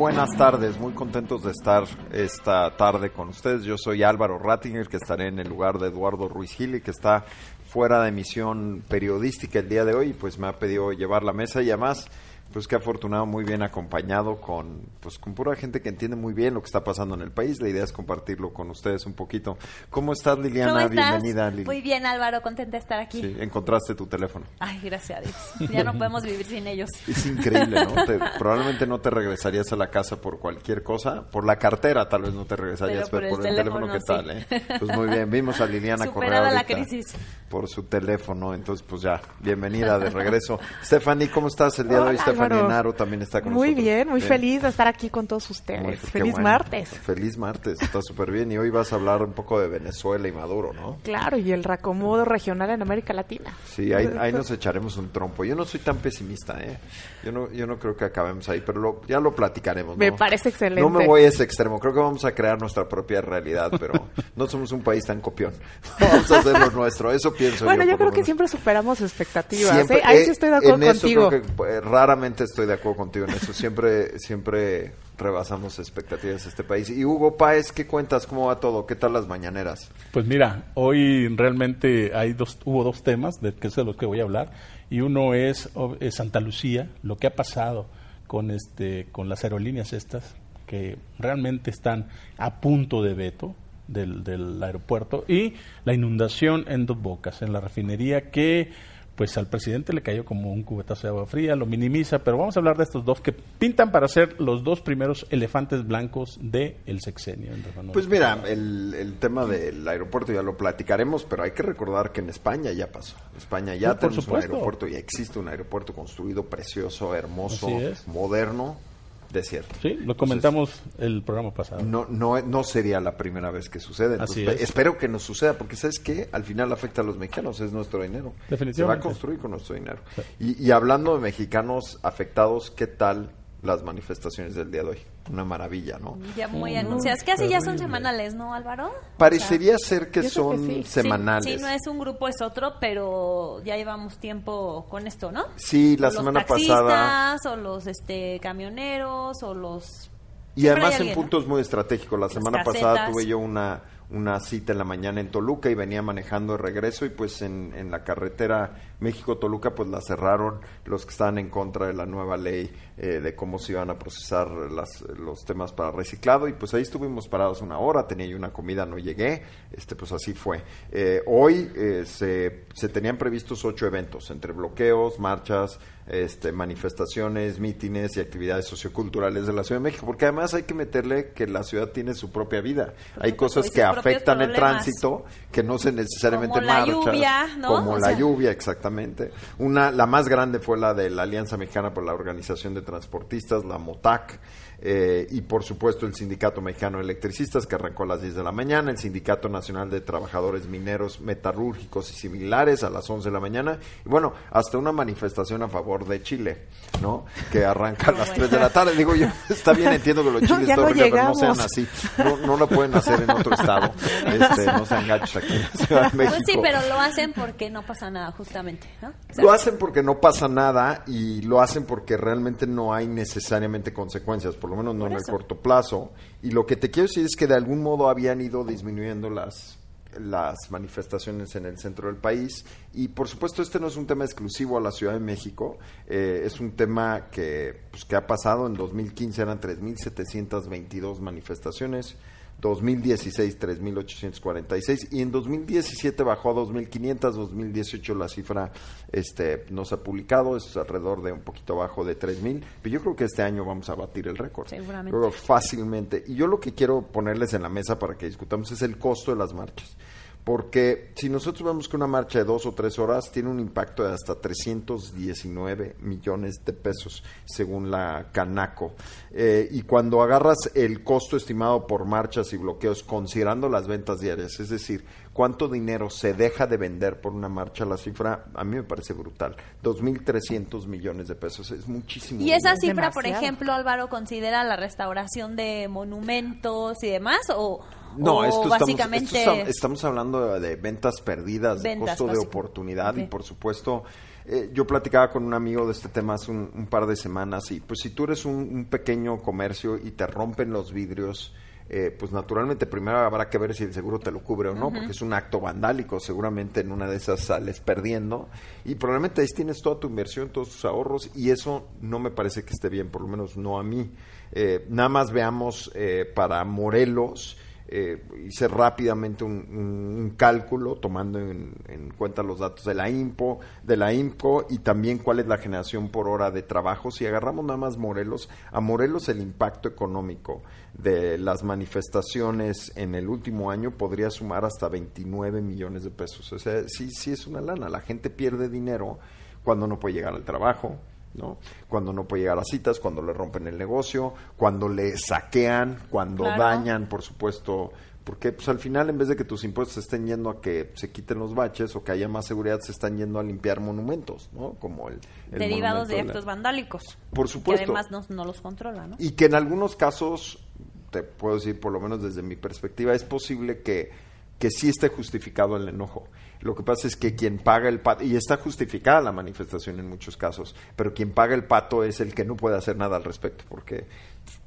buenas tardes, muy contentos de estar esta tarde con ustedes. Yo soy Álvaro Rattinger, que estaré en el lugar de Eduardo Ruiz Gili, que está fuera de emisión periodística el día de hoy, pues me ha pedido llevar la mesa y además pues que afortunado, muy bien acompañado con, pues con pura gente que entiende muy bien lo que está pasando en el país. La idea es compartirlo con ustedes un poquito. ¿Cómo estás, Liliana? ¿Cómo estás? Bienvenida, Lili. Muy bien, Álvaro, contenta de estar aquí. Sí, encontraste tu teléfono. Ay, gracias a Dios. Ya no podemos vivir sin ellos. Es increíble, ¿no? Te- probablemente no te regresarías a la casa por cualquier cosa. Por la cartera tal vez no te regresarías, Pero pero, por por, el el teléfono, teléfono, ¿qué sí. tal, eh? Pues muy bien, vimos a Liliana Correa Superada la ahorita crisis. por su teléfono. Entonces, pues ya, bienvenida de regreso. Stephanie, ¿cómo estás el día de hoy? Stephanie Enaro también está con Muy nosotros. bien, muy feliz de estar aquí con todos ustedes. Muy- feliz bueno. martes. Feliz martes, está súper bien. Y hoy vas a hablar un poco de Venezuela y Maduro, ¿no? Claro, y el reacomodo regional en América Latina. Sí, ahí, ahí nos echaremos un trompo. Yo no soy tan pesimista, ¿eh? Yo no, yo no creo que acabemos ahí, pero lo- ya lo platicaremos. Me parece excelente. No me voy a ese extremo. Creo que vamos a crear nuestra propia realidad, pero no somos un país tan copión. Vamos a hacer lo nuestro. Eso pienso Bueno, yo por creo lo que siempre superamos expectativas. Siempre- ¿eh? Ahí eh, sí estoy de acuerdo en eso contigo. creo que, eh, raramente estoy de acuerdo contigo en eso. Siempre, siempre rebasamos expectativas de este país. Y Hugo Páez, ¿qué cuentas? ¿Cómo va todo? ¿Qué tal las mañaneras? Pues mira, hoy realmente hay dos, hubo dos temas de que es de los que voy a hablar y uno es, Santa Lucía, lo que ha pasado con este, con las aerolíneas estas que realmente están a punto de veto del, del aeropuerto y la inundación en Dos Bocas, en la refinería que pues al presidente le cayó como un cubetazo de agua fría, lo minimiza, pero vamos a hablar de estos dos que pintan para ser los dos primeros elefantes blancos del el sexenio. Pues mira, el, el tema del aeropuerto ya lo platicaremos, pero hay que recordar que en España ya pasó. España ya Sí, tenemos un aeropuerto, ya existe un aeropuerto construido, precioso, hermoso, moderno, desierto. Sí, lo comentamos el programa pasado. No, no, no sería la primera vez que sucede. Entonces, Así es. Espero que nos suceda, porque ¿sabes qué? Al final afecta a los mexicanos, es nuestro dinero. Se va a Definitivamente. construir con nuestro dinero. Y, y hablando de mexicanos afectados, ¿qué tal las manifestaciones del día de hoy? Una maravilla, ¿no? Ya muy anunciadas. Que así ya son semanales, ¿no, Álvaro? Parecería ser que son sí. semanales. Sí, sí, no es un grupo, es otro, pero ya llevamos tiempo con esto, ¿no? Sí, la O semana los pasada. taxistas, o los este, camioneros, o los... Y además en puntos muy estratégicos. La semana casetas. pasada tuve yo una, una cita en la mañana en Toluca y venía manejando de regreso y pues en, en la carretera México-Toluca pues la cerraron los que estaban en contra de la nueva ley eh, de cómo se iban a procesar las, los temas para reciclado y pues ahí estuvimos parados una hora, tenía yo una comida, no llegué, este pues así fue. Eh, hoy eh, se, se tenían previstos ocho eventos entre bloqueos, marchas, este, manifestaciones, mítines y actividades socioculturales de la Ciudad de México, porque además hay que meterle que la ciudad tiene su propia vida. Hay cosas que afectan el tránsito, que no se necesariamente Como la marchas, lluvia, ¿no? como O la lluvia, exactamente. Una, la más grande fue la de la Alianza Mexicana por la Organización de Transportistas, la MOTAC, eh, y por supuesto el Sindicato Mexicano de Electricistas, que arrancó a las 10 de la mañana, el Sindicato Nacional de Trabajadores Mineros, Metalúrgicos y Similares a las 11 de la mañana, y bueno, hasta una manifestación a favor de Chile, ¿no? Que arranca a las 3 de la tarde. Digo yo, está bien, entiendo que los No, chiles no pero no llegamos. sean así. No, no lo pueden hacer en otro estado. Este, no sean gachos aquí en la Ciudad de México. Pues sí, pero lo hacen porque no pasa nada, justamente, ¿no? O sea, Lo hacen porque no pasa nada y lo hacen porque realmente no hay necesariamente consecuencias, por lo menos no Por en el corto plazo. Y lo que te quiero decir es que de algún modo habían ido disminuyendo las las manifestaciones en el centro del país. Y por supuesto este no es un tema exclusivo a la Ciudad de México. Eh, es un tema que pues, que ha pasado. En 2015 eran 3.722 manifestaciones 2016 3.846 y en 2017 bajó a 2.500, 2018 la cifra este, no se ha publicado, es alrededor de un poquito abajo de 3.000, pero yo creo que este año vamos a batir el récord. Seguramente. Creo fácilmente. Y yo lo que quiero ponerles en la mesa para que discutamos es el costo de las marchas. Porque si nosotros vemos que una marcha de dos o tres horas tiene un impacto de hasta 319 millones de pesos, según la Canaco. Eh, y cuando agarras el costo estimado por marchas y bloqueos, considerando las ventas diarias, es decir, cuánto dinero se deja de vender por una marcha, la cifra a mí me parece brutal. 2.300 millones de pesos, es muchísimo. ¿Y esa dinero. cifra, por ejemplo, Álvaro, considera la restauración de monumentos y demás? ¿O, No, esto estamos, básicamente esto está- estamos hablando de, de ventas perdidas, de costo de oportunidad y por supuesto, eh, yo platicaba con un amigo de este tema hace un, un par de semanas y pues si tú eres un, un pequeño comercio y te rompen los vidrios, eh, pues naturalmente primero habrá que ver si el seguro te lo cubre o no, porque es un acto vandálico, seguramente en una de esas sales perdiendo y probablemente ahí tienes toda tu inversión, todos tus ahorros y eso no me parece que esté bien, por lo menos no a mí. Eh, nada más veamos eh, para Morelos, eh, hice rápidamente un, cálculo tomando en, en cuenta los datos de la IMPO, de la IMCO y también cuál es la generación por hora de trabajo. Si agarramos nada más Morelos, a Morelos el impacto económico de las manifestaciones en el último año podría sumar hasta 29 millones de pesos. O sea, sí, sí es una lana. La gente pierde dinero cuando no puede llegar al trabajo, ¿no? Cuando no puede llegar a citas, cuando le rompen el negocio, cuando le saquean, cuando Claro. dañan, por supuesto, porque pues al final en vez de que tus impuestos se estén yendo a que se quiten los baches o que haya más seguridad, se están yendo a limpiar monumentos, ¿no? Como el, el derivados de la- actos vandálicos. Por Que supuesto. además no, no los controla, ¿no? Y que en algunos casos, te puedo decir, por lo menos desde mi perspectiva, es posible que, que sí esté justificado el enojo. Lo que pasa es que quien paga el pato, y está justificada la manifestación en muchos casos, pero quien paga el pato es el que no puede hacer nada al respecto, porque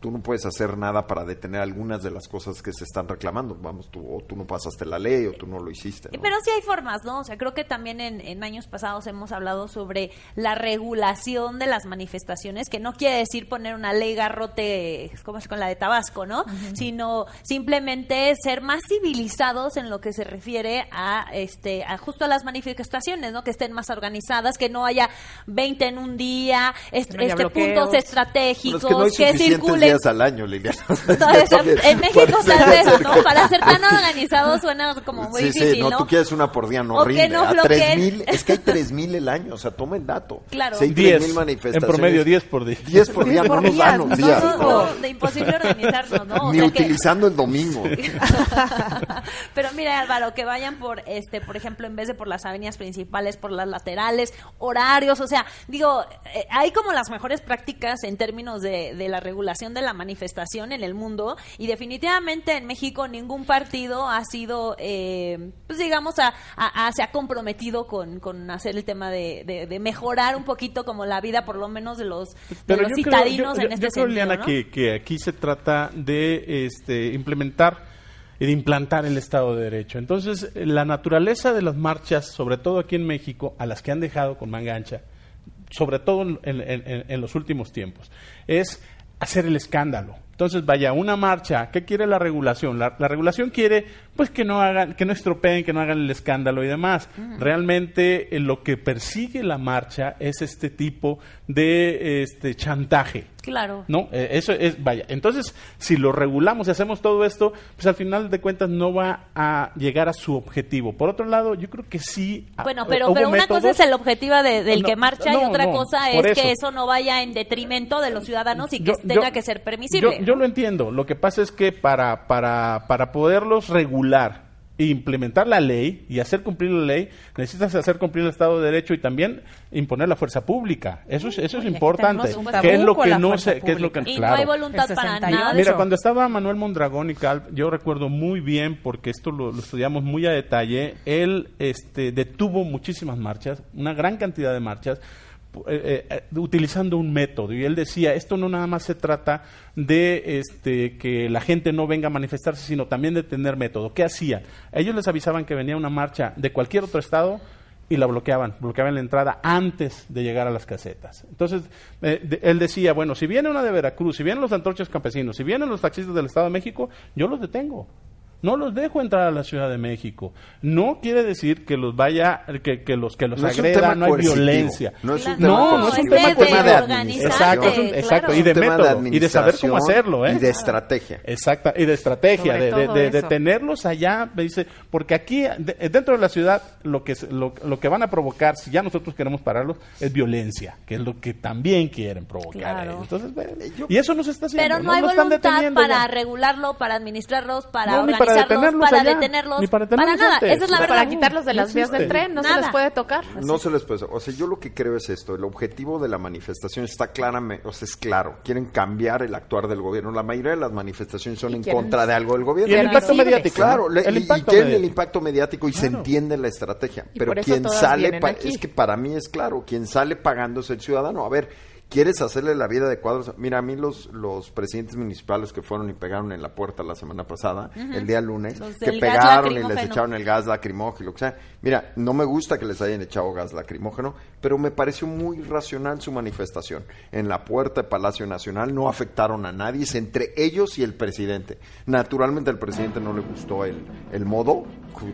tú no puedes hacer nada para detener algunas de las cosas que se están reclamando. Vamos, tú, o tú no pasaste la ley o tú no lo hiciste. ¿no? Pero sí hay formas, ¿no? O sea, creo que también en, en años pasados hemos hablado sobre la regulación de las manifestaciones, que no quiere decir poner una ley garrote como es con la de Tabasco, ¿no? Sino simplemente ser más civilizados en lo que se refiere a este a justo a las manifestaciones, ¿no? Que estén más organizadas, que no haya 20 en un día, est- no este bloqueos. puntos Bueno, estratégicos es que no circulen días al año, Liliana. Entonces, en México tal eso- vez, ¿no? Para ser tan organizado suena como muy sí, difícil, sí, no, ¿no? tú quieres una por día, no O que rinde. no a bloqueen. 3000, es que hay 3000 el año, o sea, toma el dato. Claro. Si hay 10, 3000 en manifestaciones. promedio 10 por día. 10 por día, no por nos día, dan los no, días. No, ¿no? no, de imposible organizarnos, ¿no? O Ni sea que- utilizando el domingo. Pero mira, Álvaro, que vayan por, este, por ejemplo, en vez de por las avenidas principales, por las laterales, horarios, o sea, digo, eh, hay como las mejores prácticas en términos de, de la regulación de la manifestación en el mundo y definitivamente en México ningún partido ha sido, eh, pues digamos, a, a- a- se ha comprometido con, con hacer el tema de, de- de mejorar un poquito como la vida, por lo menos de los, de los creo- citadinos yo- en yo- este yo creo, sentido, Liliana, ¿no? que, que aquí se trata de este, implementar y de implantar el Estado de Derecho. Entonces, la naturaleza de las marchas, sobre todo aquí en México, a las que han dejado con manga ancha, sobre todo en- en los últimos tiempos, es hacer el escándalo. Entonces, vaya, una marcha, ¿qué quiere la regulación? La, la regulación quiere, pues, que no hagan, que no estropeen, que no hagan el escándalo y demás. Realmente, eh, lo que persigue la marcha es este tipo de este chantaje. Claro. No, Eh, eso es, vaya. Entonces, si lo regulamos y hacemos todo esto, pues al final de cuentas no va a llegar a su objetivo. Por otro lado, yo creo que sí. ah, Bueno, pero, hubo pero una métodos- cosa es el objetivo de- del No, que marcha y otra no, cosa es que eso. eso no vaya en detrimento de los ciudadanos y que Yo- tenga yo- que ser permisible. Yo, yo lo entiendo. Lo que pasa es que para, para, para poderlos regular e implementar la ley y hacer cumplir la ley, necesitas hacer cumplir el Estado de Derecho y también imponer la fuerza pública. Eso es, eso es Oye, importante. ¿Qué es lo que no se, qué es lo que, y claro. no hay voluntad para 68. nada Mira, cuando estaba Manuel Mondragón y Cal, yo recuerdo muy bien, porque esto lo, lo estudiamos muy a detalle, él este, detuvo muchísimas marchas, una gran cantidad de marchas, eh, eh, utilizando un método. Y él decía, esto no nada más se trata de este, que la gente no venga a manifestarse, sino también de tener método. ¿Qué hacía? Ellos les avisaban que venía una marcha de cualquier otro estado y la bloqueaban, bloqueaban la entrada antes de llegar a las casetas. Entonces, eh, él decía, bueno, si viene una de Veracruz, si vienen los antorchas campesinos, si vienen los taxistas del Estado de México, yo los detengo. No los dejo entrar a la Ciudad de México. No quiere decir que los vaya, que, que los que los No agredan, no hay coercitivo. violencia. No es un tema No, no es un coercitivo, tema es un tema de coercitivo. administración. Exacto, es un- claro. exacto, y de método, y de saber cómo hacerlo, ¿eh? Y de estrategia. Exacta, y de estrategia, de, de- de- de tenerlos allá, me dice, porque aquí, de- dentro de la ciudad, lo que, se- lo, lo que van a provocar, si ya nosotros queremos pararlos, es violencia, que es lo que también quieren provocar. Claro. ellos. Entonces, ve, yo- y eso no se está haciendo. Pero no, hay voluntad para ya. regularlo, para administrarlos, para No, ni para detenerlos para allá, detenerlos, ni para detenerlos nada. antes. Esa es la Para verdad. Para quitarlos de no las vías del tren, no se les puede tocar. No se les puede. O sea, yo lo que creo es esto. El objetivo de la manifestación está claramente, o sea, es claro. Quieren cambiar el actuar del gobierno. La mayoría de las manifestaciones son en contra de algo del gobierno. Y el impacto mediático. Claro, el y- y impacto tienen el impacto mediático y se entiende la estrategia. Y Pero quien sale, es que para mí es claro, quien sale pagando es el ciudadano. A ver, ¿quieres hacerle la vida de cuadros? Mira, a mí los, los presidentes municipales que fueron y pegaron en la puerta la semana pasada, el día lunes, Los que pegaron y les echaron el gas lacrimógeno, que sea. Mira, no me gusta que les hayan echado gas lacrimógeno, pero me pareció muy racional su manifestación. En la puerta de Palacio Nacional no afectaron a nadie, es entre ellos y el presidente. Naturalmente al presidente no le gustó el, el modo,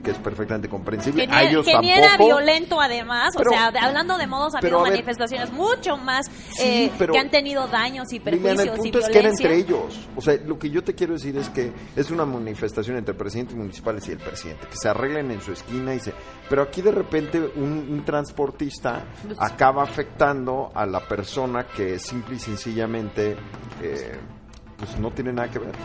que es perfectamente comprensible. Que a ellos que tampoco. era violento además, Pero- o sea, hablando de modos, ha habido ver- manifestaciones mucho más Sí, eh, pero- que han tenido daños y Liliana, perjuicios el y punto es que era entre ellos. O sea, lo que yo te quiero decir es que es una manifestación entre presidentes municipales y el presidente, que se arreglen en su esquina y se... Pero aquí de repente un, un transportista acaba afectando a la persona que simple y sencillamente eh, pues no tiene nada que ver.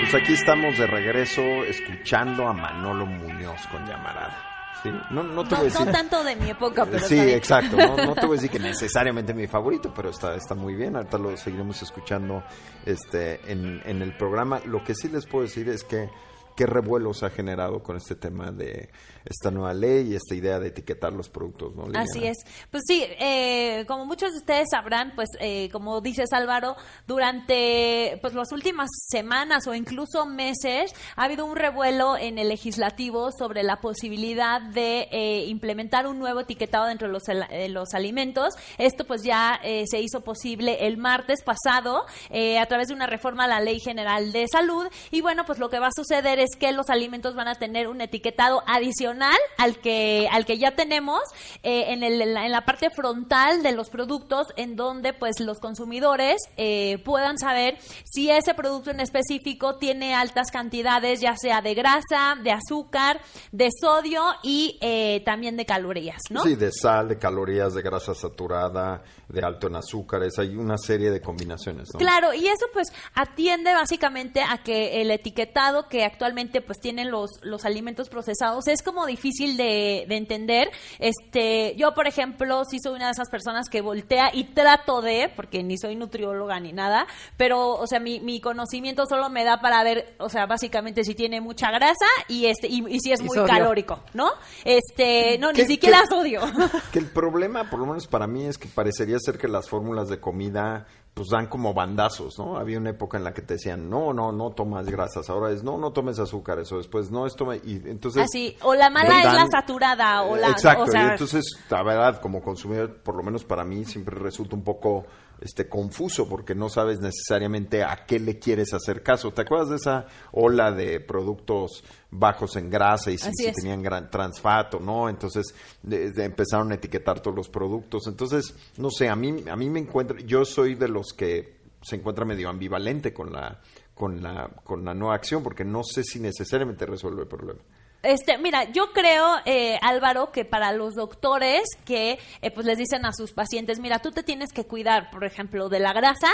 Pues aquí estamos de regreso escuchando a Manolo Muñoz con llamarada. ¿sí? No, no te No, voy a decir... no tanto de mi época, pero Sí, exacto. No, no te voy a decir que necesariamente mi favorito, pero está, está muy bien. Ahorita lo seguiremos escuchando este, en, en el programa. Lo que sí les puedo decir es que qué revuelo se ha generado con este tema de esta nueva ley y esta idea de etiquetar los productos, ¿no? Así es. Pues sí, eh, como muchos de ustedes sabrán, pues eh, como dices Álvaro, durante pues las últimas semanas o incluso meses ha habido un revuelo en el legislativo sobre la posibilidad de eh, implementar un nuevo etiquetado dentro de los, al- eh, los alimentos. Esto pues ya eh, se hizo posible el martes pasado a través de una reforma a la Ley General de Salud y bueno, pues lo que va a suceder es que los alimentos van a tener un etiquetado adicional al que al que ya tenemos eh, en, el- en la, en la parte frontal de los productos en donde pues los consumidores eh, puedan saber si ese producto en específico tiene altas cantidades ya sea de grasa, de azúcar, de sodio y eh, también de calorías, ¿no? Sí, de sal, de calorías, de grasa saturada, de alto en azúcares. Hay una serie de combinaciones, ¿no? Claro, y eso pues atiende básicamente a que el etiquetado que actualmente pues tienen los, los alimentos procesados es como difícil de, de entender. Este, yo por ejemplo sí soy una de esas personas que voltea y trato de, porque ni soy nutrióloga ni nada, pero o sea mi, mi conocimiento solo me da para ver, o sea básicamente si tiene mucha grasa y este y, y si es Y muy sodio. calórico, ¿no? Este, no ni ¿Qué- siquiera sodio. Que el problema, por lo menos para mí, es que parecería ser que las fórmulas de comida pues dan como bandazos, ¿no? Había una época en la que te decían, no, no, no tomas grasas, ahora es, no, no tomes azúcares, o después, no, es toma, y entonces... Así, o la mala es la saturada o la Exacto, o sea, y entonces, la verdad, como consumidor, por lo menos para mí, siempre resulta un poco este confuso porque no sabes necesariamente a qué le quieres hacer caso. ¿Te acuerdas de esa ola de productos bajos en grasa y si, tenían gran transfato, ¿no? Entonces de- de- empezaron a etiquetar todos los productos. Entonces, no sé, a mí a mí me encuentra yo soy de los que se encuentra medio ambivalente con la con la con la nueva acción porque no sé si necesariamente resuelve el problema. Este, mira, yo creo, eh, Álvaro, que para los doctores que eh, pues les dicen a sus pacientes, mira, tú te tienes que cuidar, por ejemplo, de la grasa,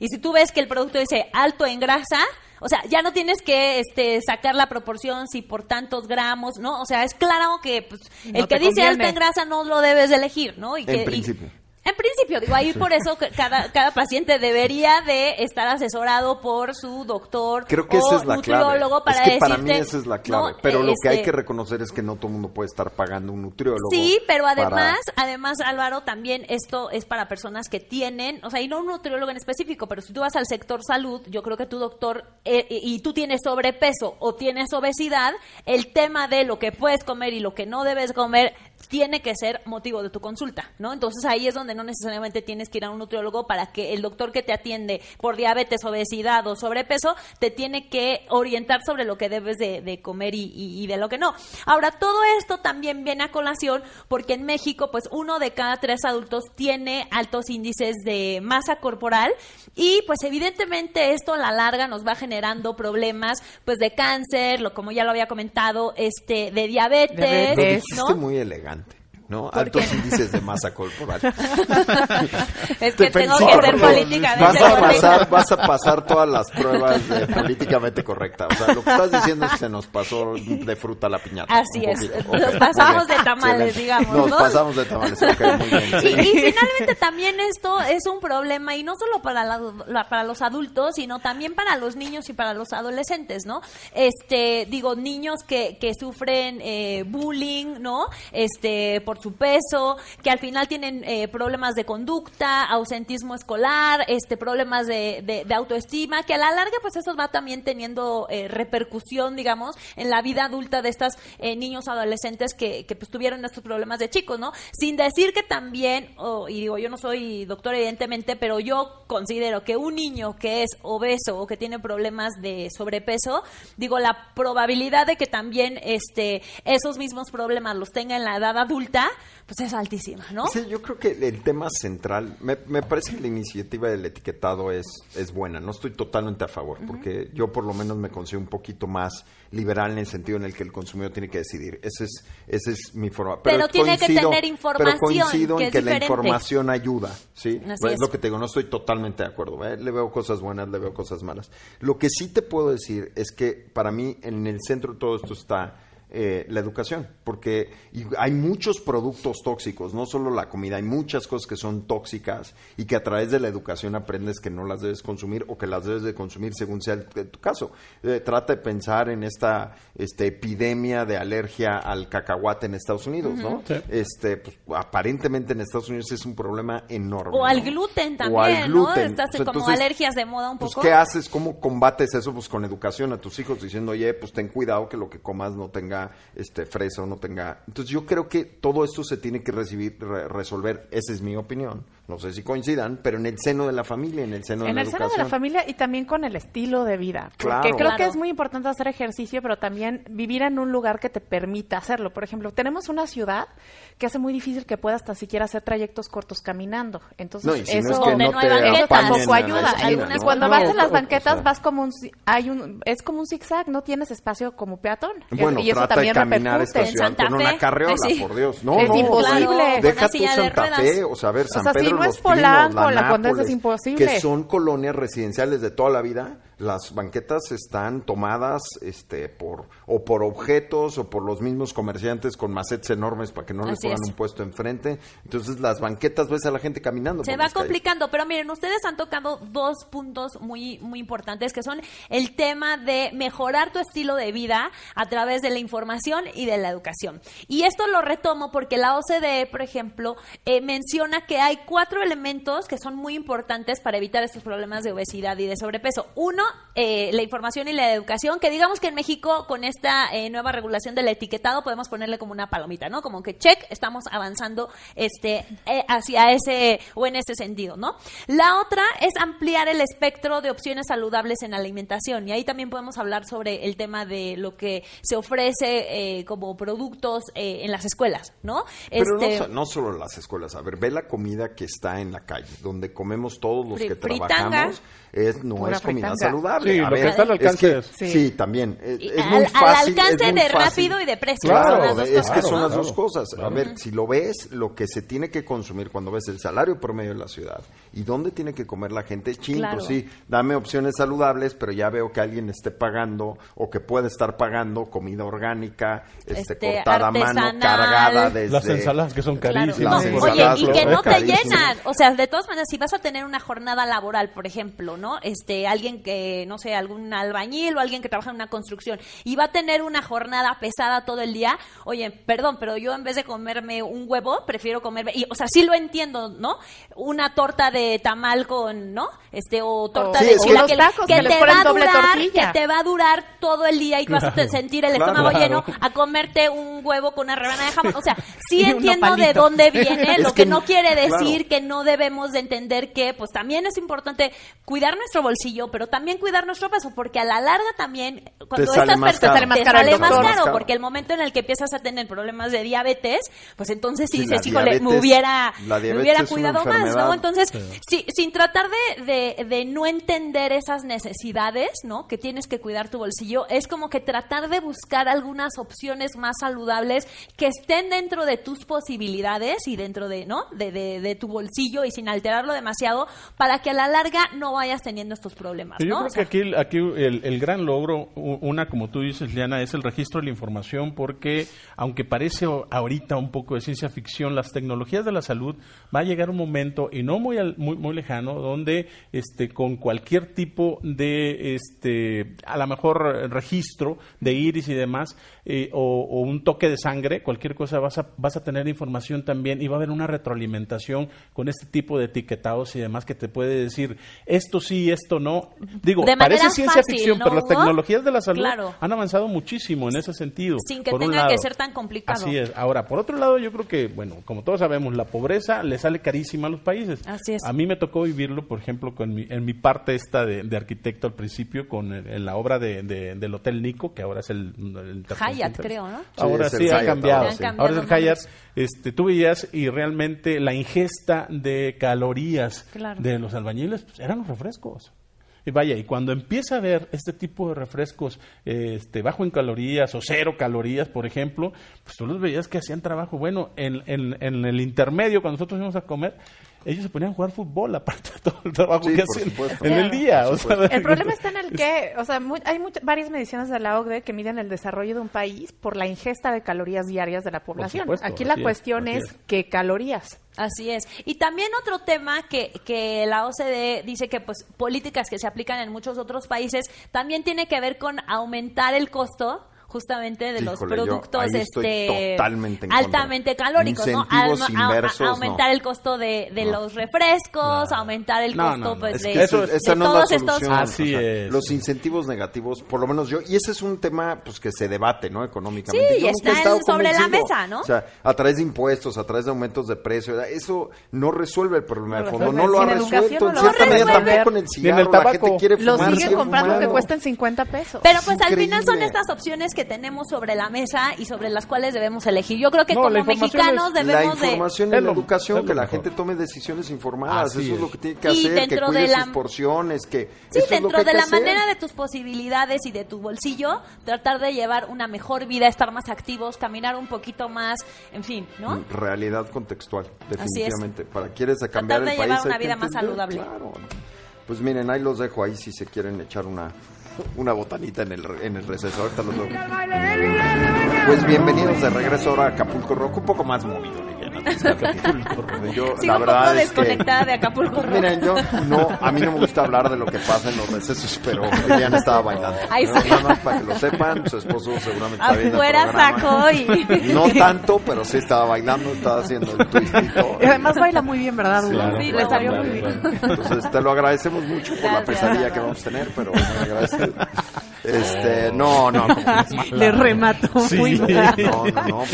y si tú ves que el producto dice alto en grasa, o sea, ya no tienes que este, sacar la proporción si por tantos gramos, ¿no? O sea, es claro que pues, No el que dice conviene. alto en grasa no lo debes de elegir, ¿no? Y En que, y-. en principio, digo, ahí por eso cada, cada paciente debería de estar asesorado por su doctor Creo que o esa es la clave. nutriólogo para es que para mí decirte, esa es la clave. ¿no? Pero lo que hay Este, que reconocer es que no todo el mundo puede estar pagando un nutriólogo. Sí, pero para- además, además Álvaro, también esto es para personas que tienen, o sea, y no un nutriólogo en específico, pero si tú vas al sector salud, yo creo que tu doctor eh, y tú tienes sobrepeso o tienes obesidad, el tema de lo que puedes comer y lo que no debes comer tiene que ser motivo de tu consulta, ¿no? Entonces ahí es donde no necesariamente tienes que ir a un nutriólogo para que el doctor que te atiende por diabetes, obesidad o sobrepeso te tiene que orientar sobre lo que debes de, de comer y, y- y de lo que no. Ahora, todo esto también viene a colación porque en México, pues uno de cada tres adultos tiene altos índices de masa corporal y pues evidentemente esto a la larga nos va generando problemas pues de cáncer, lo como ya lo había comentado, este de diabetes, Diabetes. ¿no? muy elegante elegante. ¿No? ¿Por Altos qué? índices de masa corporal. Es que tengo que ser políticamente vas a correcta. pasar, vas a pasar todas las pruebas de políticamente correcta. O sea, lo que estás diciendo es que se nos pasó de fruta a la piñata. Así es. poquito. Nos pasamos de tamales, Excelente. digamos, Nos ¿no? pasamos de tamales. Ok, muy bien. Y, sí. y finalmente también esto es un problema y no solo para la- la- para los adultos sino también para los niños y para los adolescentes no este digo niños que, que sufren eh, bullying no este por su peso que al final tienen eh, problemas de conducta ausentismo escolar este problemas de, de- de autoestima que a la larga pues eso va también teniendo eh, repercusión digamos en la vida adulta de estas eh, niños adolescentes que, pues tuvieron estos problemas de chicos no sin decir que también oh, y digo yo no soy doctor evidentemente pero yo considero que un niño que es obeso o que tiene problemas de sobrepeso digo la probabilidad de que también este esos mismos problemas los tenga en la edad adulta pues es altísima no Sí, yo creo que el tema central, me, me parece que la iniciativa del etiquetado es, es buena, no estoy totalmente a favor, porque yo por lo menos me considero un poquito más liberal en el sentido en el que el consumidor tiene que decidir. Ese es, ese es mi forma. Pero tiene que coincido- tener información, Pero coincido que en es que la información ayuda, ¿sí? Así es es. lo que te digo, no estoy totalmente de acuerdo. ¿eh? Le veo cosas buenas, le veo cosas malas. Lo que sí te puedo decir es que para mí en el centro de todo esto está eh, la educación, porque y hay muchos productos tóxicos, no solo la comida, hay muchas cosas que son tóxicas y que a través de la educación aprendes que no las debes consumir o que las debes de consumir según sea el, tu caso. Eh, trata de pensar en esta este, epidemia de alergia al cacahuate en Estados Unidos, ¿no? Sí. Este, pues, aparentemente en Estados Unidos es un problema enorme. o al ¿no? gluten O también al no gluten. estas Pues, como entonces, alergias de moda un pues, poco ¿qué haces? ¿Cómo combates eso? Pues con educación a tus hijos, diciendo, oye, pues ten cuidado que lo que comas no tenga este fresa o no tenga... Entonces yo creo que todo esto se tiene que recibir, re- resolver, esa es mi opinión, no sé si coincidan, pero en el seno de la familia, en el seno de En la el seno educación. de la familia y también con el estilo de vida. Porque Claro. creo que es muy importante hacer ejercicio, pero también vivir en un lugar que te permita hacerlo. Por ejemplo, tenemos una ciudad que hace muy difícil que puedas hasta siquiera hacer trayectos cortos caminando. Entonces, No, y si no eso, es que no no te tampoco en ayuda. cuando No, vas en las banquetas, o sea, vas como un, si- hay un, es como un zigzag, no tienes espacio como peatón. Bueno, y eso trata de también caminar repercute. esta En ciudad Santa con una Fe, carreola, sí. por Dios. No, Es no, imposible. Deja una tu silla de Santa ruedas. Fe, o sea, a ver, San Pedro no es Polanco, la Condesa es Nápoles, imposible. que son colonias residenciales de toda la vida, las banquetas están tomadas este por o por objetos o por los mismos comerciantes con macetes enormes para que no les pongan un puesto enfrente. Entonces las banquetas ves a la gente caminando. se va calles. complicando, pero miren, ustedes han tocado dos puntos muy muy importantes que son el tema de mejorar tu estilo de vida a través de la información y de la educación. Y esto lo retomo porque la OCDE, por ejemplo, eh, menciona que hay cuatro elementos que son muy importantes para evitar estos problemas de obesidad y de sobrepeso. Uno, eh, la información y la educación, que digamos que en México con esta eh, nueva regulación del etiquetado podemos ponerle como una palomita, ¿no? Como que check, estamos avanzando este eh, hacia ese o en ese sentido, ¿no? La otra es ampliar el espectro de opciones saludables en la alimentación y ahí también podemos hablar sobre el tema de lo que se ofrece eh, como productos eh, en las escuelas, ¿no? Pero Este, no, no solo las escuelas, a ver, ve la comida que está en la calle, donde comemos todos los que fritanga. trabajamos, es, no es comida fritanga. Saludable. Sí, A lo que ver, está al es que- alcance es- sí. Sí. también. Es, Y es al- muy al fácil. alcance es muy de fácil. rápido y de precio, Claro, son las dos es que son las Claro, dos cosas. claro. A ver, si lo ves, lo que se tiene que consumir cuando ves el salario promedio de la ciudad y dónde tiene que comer la gente, chingo, Claro. sí, dame opciones saludables, pero ya veo que alguien esté pagando o que puede estar pagando comida orgánica, este, Este, cortada a mano, artesanal. cargada desde... Las ensaladas que son Claro. carísimas. No, Las oye, y que no te Carísimo. llenan. O sea, de todas maneras, si vas a tener una jornada laboral, por ejemplo, ¿no? Este, alguien que no sé, algún albañil o alguien que trabaja en una construcción y va a tener una jornada pesada todo el día, oye, perdón, pero yo en vez de comerme un huevo, prefiero comerme, y, o sea, sí lo entiendo, ¿no? Una torta de tamal con, ¿no? Este, o torta Sí, de que chila tacos que te va a durar, que te va a durar todo el día y vas a te- sentir el estómago Claro. lleno a comerte un huevo con una rebanada de jamón. O sea, sí entiendo de dónde viene, Es lo que, que no quiere claro. decir que no debemos de entender que pues también es importante cuidar nuestro bolsillo, pero también cuidar nuestro peso, porque a la larga también cuando sale estas personas. Te sale más te caro el sale más doctor. caro, Más caro. porque el momento en el que empiezas a tener problemas de diabetes, pues entonces sí, dices, híjole, me hubiera, me hubiera cuidado más, ¿no? Entonces, sí, sin tratar de, de, de no entender esas necesidades, ¿no? Que tienes que cuidar tu bolsillo, es como que tratar de buscar algunas opciones más saludables que estén dentro de tus posibilidades y dentro de, ¿no? De, de, de tu bolsillo y sin alterarlo demasiado para que a la larga no vayas teniendo estos problemas, Yo ¿no? creo O sea, que aquí, aquí el, el gran logro, una como tú dices, Liana, es el registro de la información porque aunque parece ahorita un poco de ciencia ficción, las tecnologías de la salud va a llegar un momento y no muy al- muy, muy lejano donde este con cualquier tipo de este a lo mejor registro de iris y demás eh, o, o un toque de sangre, cualquier cosa vas a vas a tener información también y va a haber una retroalimentación con este tipo de etiquetados y demás que te puede decir esto sí, esto no. Digo, De parece ciencia fácil, ficción, ¿no, pero las tecnologías de la salud Claro. han avanzado muchísimo en ese sentido. Sin que por un tenga que ser tan complicado. Así es. Ahora, por otro lado, yo creo que, bueno, como todos sabemos, la pobreza le sale carísima a los países. Así es. A mí me tocó vivirlo, por ejemplo, con mi, en mi parte esta de, de arquitecto al principio, con el- en la obra de, de- del Hotel Nico, que ahora es el, el. Hyatt, creo, ¿no? Ahora Sí, ha Hyatt, cambiado. ahora sí. Ahora es el Hyatt. Este, tú veías y realmente la ingesta de calorías Claro. de los albañiles pues, eran los refrescos. Y vaya, y cuando empieza a ver este tipo de refrescos este, bajo en calorías o cero calorías, por ejemplo, pues tú los veías que hacían trabajo. Bueno, en, en, en el intermedio, cuando nosotros íbamos a comer, ellos se ponían a jugar fútbol, aparte de todo el trabajo Sí, que por hacían supuesto. en el día. Por o sea, El problema está en el que, o sea, mu- hay muchas varias mediciones de la OCDE que miden el desarrollo de un país por la ingesta de calorías diarias de la población. supuesto, Aquí la es, cuestión es. qué calorías. Así es. Y también otro tema que, que la OCDE dice que pues políticas que se aplican en muchos otros países también tiene que ver con aumentar el costo justamente de los Híjole, yo productos este altamente calóricos, ¿no? Incentivos Alma- a- a- inversos, aumentar no. el costo de, de No. los refrescos, No. aumentar el No, costo no, no. pues Es de, que eso- de esa no es todos estos. Así o sea, es. Los incentivos negativos, por lo menos yo, y ese es un tema pues que se debate, ¿no? Económicamente. Sí, Yo nunca está he estado en- sobre la mesa, ¿no? O sea, a través de impuestos, a través de aumentos de precio, ¿verdad? eso no resuelve el problema de No fondo, no lo ha resuelto. no En lo cierta resuelve. medida tampoco en el cigarro, la gente quiere Lo fumar. sigue sigue comprando que cuestan 50 pesos. Pero Es pues al final son estas opciones que tenemos sobre la mesa y sobre las cuales debemos elegir. Yo creo que No, la como mexicanos es- La debemos de información Es y la educación, que la gente tome decisiones informadas, Así eso es lo que tiene que Y hacer, que dentro cuide de la- sus porciones, que Sí, eso es lo dentro que de que la hacer. manera de tus posibilidades y de tu bolsillo, tratar de llevar una mejor vida, estar más activos, caminar un poquito más, en fin, ¿no? Realidad contextual, es. definitivamente. Para quieres cambiar de el país llevar una vida más entender, saludable. claro. Pues miren, ahí los dejo ahí si se quieren echar una una botanita en el en el receso. Ahorita los dejo. Pues bienvenidos de regreso ahora a Acapulco Rock, un poco más movido, Liliana. Yo, Sigo la un verdad poco es que desconectada de Acapulco Rock. Miren, yo no, a mí no me gusta hablar de lo que pasa en los recesos, pero Liliana estaba bailando. Ahí ¿no? está. Nada más para que lo sepan, su esposo seguramente está viendo Afuera sacó y... No tanto, pero sí estaba bailando, estaba haciendo el twistito. Y además baila muy bien, ¿verdad, Hugo? Claro, Sí, le salió claro, muy bien. claro. Entonces te lo agradecemos mucho por la pesadilla que vamos a tener, pero me agradece. Este, no, no, que- Le remató Sí. muy mal. no, no, no,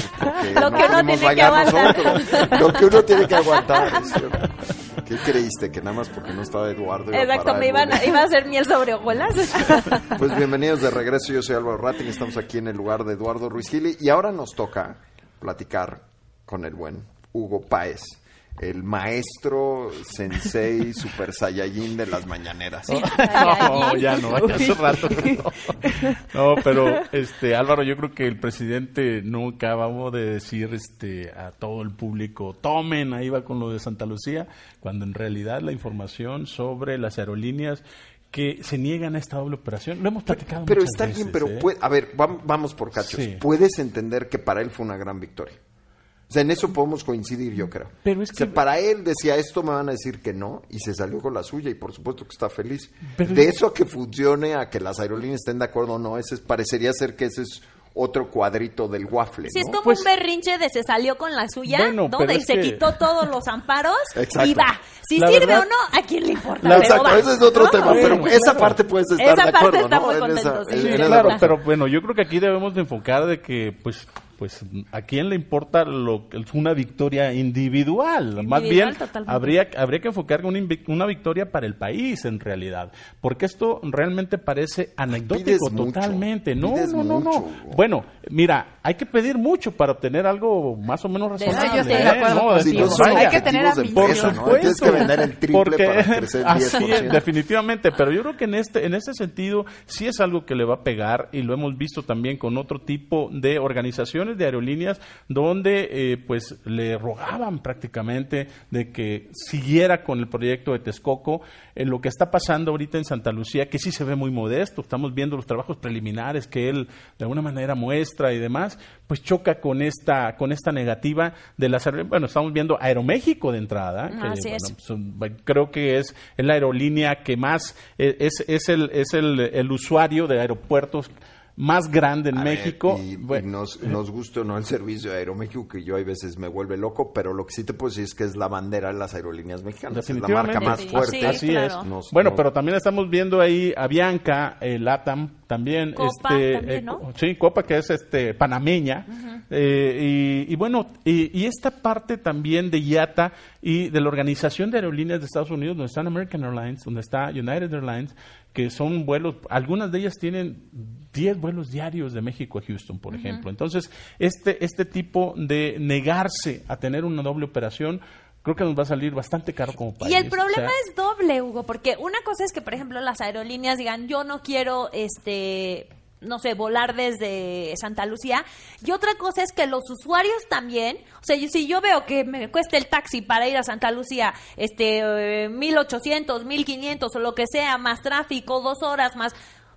Lo no que uno tiene que aguantar. nosotros. Lo que uno tiene que aguantar. ¿Qué creíste? Que nada más porque no estaba Eduardo. iba a Exacto, parar me iban, iba a hacer miel sobre hojuelas. Pues bienvenidos de regreso, yo soy Álvaro Rating, estamos aquí en el lugar de Eduardo Ruiz Gili y ahora nos toca platicar con el buen Hugo Páez, el maestro sensei super saiyajin de las mañaneras. No, ya no, ya hace rato. No, No, pero este Álvaro, yo creo que el presidente nunca acabamos de decir este a todo el público, tomen, ahí va con lo de Santa Lucía, cuando en realidad la información sobre las aerolíneas que se niegan a esta doble operación, lo hemos platicado Pero muchas está bien, pero ¿eh? puede- a ver, vam- vamos por cachos. Sí. Puedes entender que para él fue una gran victoria. O sea, en eso podemos coincidir, yo creo. Pero es O sea, que- para él decía, esto me van a decir que no, y se salió con la suya, y por supuesto que está feliz. Pero- de eso a que funcione, a que las aerolíneas estén de acuerdo o no, ese es- parecería ser que ese es otro cuadrito del waffle, Si es ¿no? como Pues- un berrinche de se salió con la suya, Bueno, ¿no? pero De es se que- quitó todos los amparos Exacto. y va. Si La sirve verdad- o no, ¿a quién le importa? La- Exacto, va, ese es otro ¿no? tema, pero Bueno, esa claro. parte puedes estar Esa de parte acuerdo, está ¿no? muy En contento, esa- sí, sí, claro, pero bueno, yo creo que aquí debemos de enfocar de que, pues, pues, ¿a quién le importa lo que es una victoria individual? Más bien, totalmente. habría, habría que enfocar una, invi- una victoria para el país, en realidad. Porque esto realmente parece Pides anecdótico mucho, totalmente. No, pides no, no, no. mucho. Bueno, mira, hay que pedir mucho para obtener algo más o menos razonable. yo estoy de ¿eh? acuerdo No, no Hay que tener objetivos de ambición. empresa, por ¿no? supuesto. Tienes que vender el triple Porque- para crecer el 10%. así es, definitivamente, pero yo creo que en este en este sentido sí es algo que le va a pegar y lo hemos visto también con otro tipo de organizaciones de aerolíneas donde eh, pues le rogaban prácticamente de que siguiera con el proyecto de Texcoco. Eh, lo que está pasando ahorita en Santa Lucía, que sí se ve muy modesto, estamos viendo los trabajos preliminares que él de alguna manera muestra y demás, pues choca con esta con esta negativa de las. Bueno, estamos viendo Aeroméxico de entrada, que, Así es. bueno, son- creo que es, es la aerolínea que más eh, es, es el es el, el usuario de aeropuertos más grande en A México. y, y Bueno, nos, nos gusta o no el servicio de Aeroméxico, que yo hay veces me vuelve loco, pero lo que sí te puedo decir es que es la bandera de las aerolíneas mexicanas. Es la marca más fuerte. sí, Así claro. es. Nos- bueno, nos- pero también estamos viendo ahí a Bianca, eh, Latam también, Copa este, también, eh, sí, Copa que es este panameña, eh, y, y bueno, y, y esta parte también de IATA y de la Organización de Aerolíneas de Estados Unidos, donde están American Airlines, donde está United Airlines, que son vuelos, algunas de ellas tienen 10 vuelos diarios de México a Houston, por ejemplo. Entonces, este, este tipo de negarse a tener una doble operación, creo que nos va a salir bastante caro como país. Y el O problema sea, es doble, Hugo, porque una cosa es que, por ejemplo, las aerolíneas digan, yo no quiero, este, no sé, volar desde Santa Lucía. Y otra cosa es que los usuarios también, o sea, si yo veo que me cuesta el taxi para ir a Santa Lucía, este, eh, 1800, 1500 o lo que sea, más tráfico, dos horas más.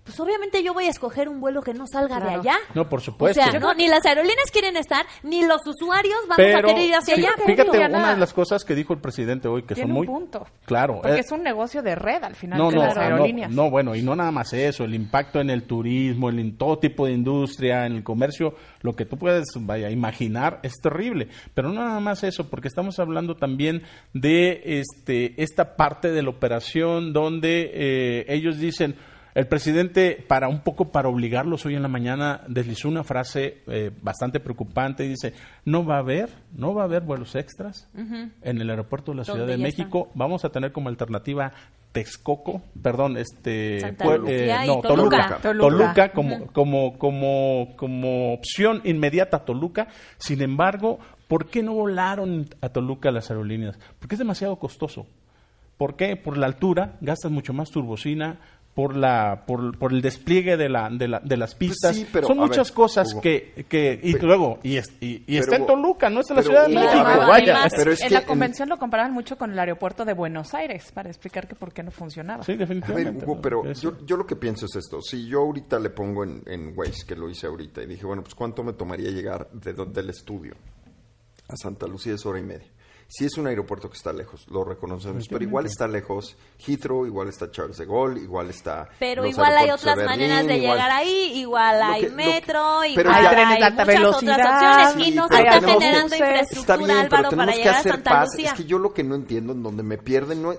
Pues obviamente yo voy a escoger un vuelo que no salga Claro. de allá. No, por O supuesto. sea, no, ni las aerolíneas quieren estar, ni los usuarios vamos Pero a querer ir hacia fí- allá. fíjate, Diana, una de las cosas que dijo el presidente hoy que Tiene son muy un punto. claro, Porque eh, es un negocio de red al final no, que no, las ah, aerolíneas. no, no, bueno, y no nada más eso, el impacto en el turismo, en todo tipo de industria, en el comercio, lo que tú puedes vaya imaginar es terrible, pero no nada más eso, porque estamos hablando también de este esta parte de la operación donde eh, ellos dicen el presidente, para un poco para obligarlos hoy en la mañana, deslizó una frase eh, bastante preocupante y dice, no va a haber, no va a haber vuelos extras en el aeropuerto de la Ciudad de está. México. Vamos a tener como alternativa Texcoco, perdón, este y no, Toluca. Toluca, Toluca. como, como, como, como opción inmediata a Toluca. Sin embargo, ¿por qué no volaron a Toluca las aerolíneas? Porque es demasiado costoso. ¿Por qué? Por la altura, gastas mucho más turbocina, por la por, por el despliegue de la de, la, de las pistas. sí, pero, Son muchas ver, cosas Hugo. que, que y Pero- luego y, es- y, y pero, está en Toluca, no está en la Ciudad de México, además- vaya. además- Pero es en que la en- convención lo comparaban mucho con el aeropuerto de Buenos Aires para explicar que por qué no funcionaba. Sí, A ver, definitivamente. Hugo, pero yo, yo lo que pienso es esto. Si yo ahorita le pongo en, en Waze, que lo hice ahorita, y dije, bueno, pues ¿cuánto me tomaría llegar de, del estudio a Santa Lucía? Es hora y media. Si es un aeropuerto que está lejos, lo reconocemos, pero igual está lejos Heathrow, igual está Charles de Gaulle, igual está... Pero los igual hay de otras maneras de igual- llegar ahí, igual hay que- que- metro, pero igual ya- Hay trenes de alta muchas velocidad, otras opciones y no Sí, se está que- generando infraestructura, Está bien, Álvaro, pero para tenemos que llegar a hacer Santa paz. Lucía. Es que yo lo que no entiendo, en donde me pierden, no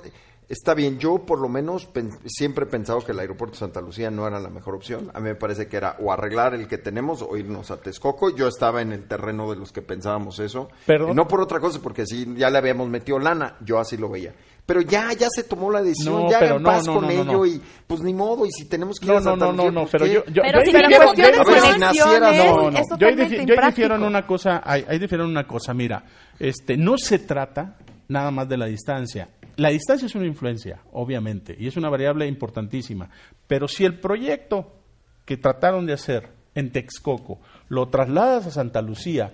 está bien. Yo por lo menos pen- siempre he pensado que el aeropuerto de Santa Lucía no era la mejor opción. A mí me parece que era o arreglar el que tenemos o irnos a Texcoco. Yo estaba en el terreno de los que pensábamos eso. Perdón. Y no por otra cosa, porque si ya le habíamos metido lana, yo así lo veía. Pero ya, ya se tomó la decisión, No, ya hagan no, paz no, con no, no, ello no. y pues ni modo. Y si tenemos que ir No, a no, Santa no, no, Lucía, no, pues, pero ¿qué? yo, yo, Pero si No, no, yo ahí totalmente difi- yo ahí difiero en una cosa, ahí, ahí difiero en una cosa, mira, este, no se trata nada más de la distancia. La distancia es una influencia, obviamente, y es una variable importantísima, pero si el proyecto que trataron de hacer en Texcoco lo trasladas a Santa Lucía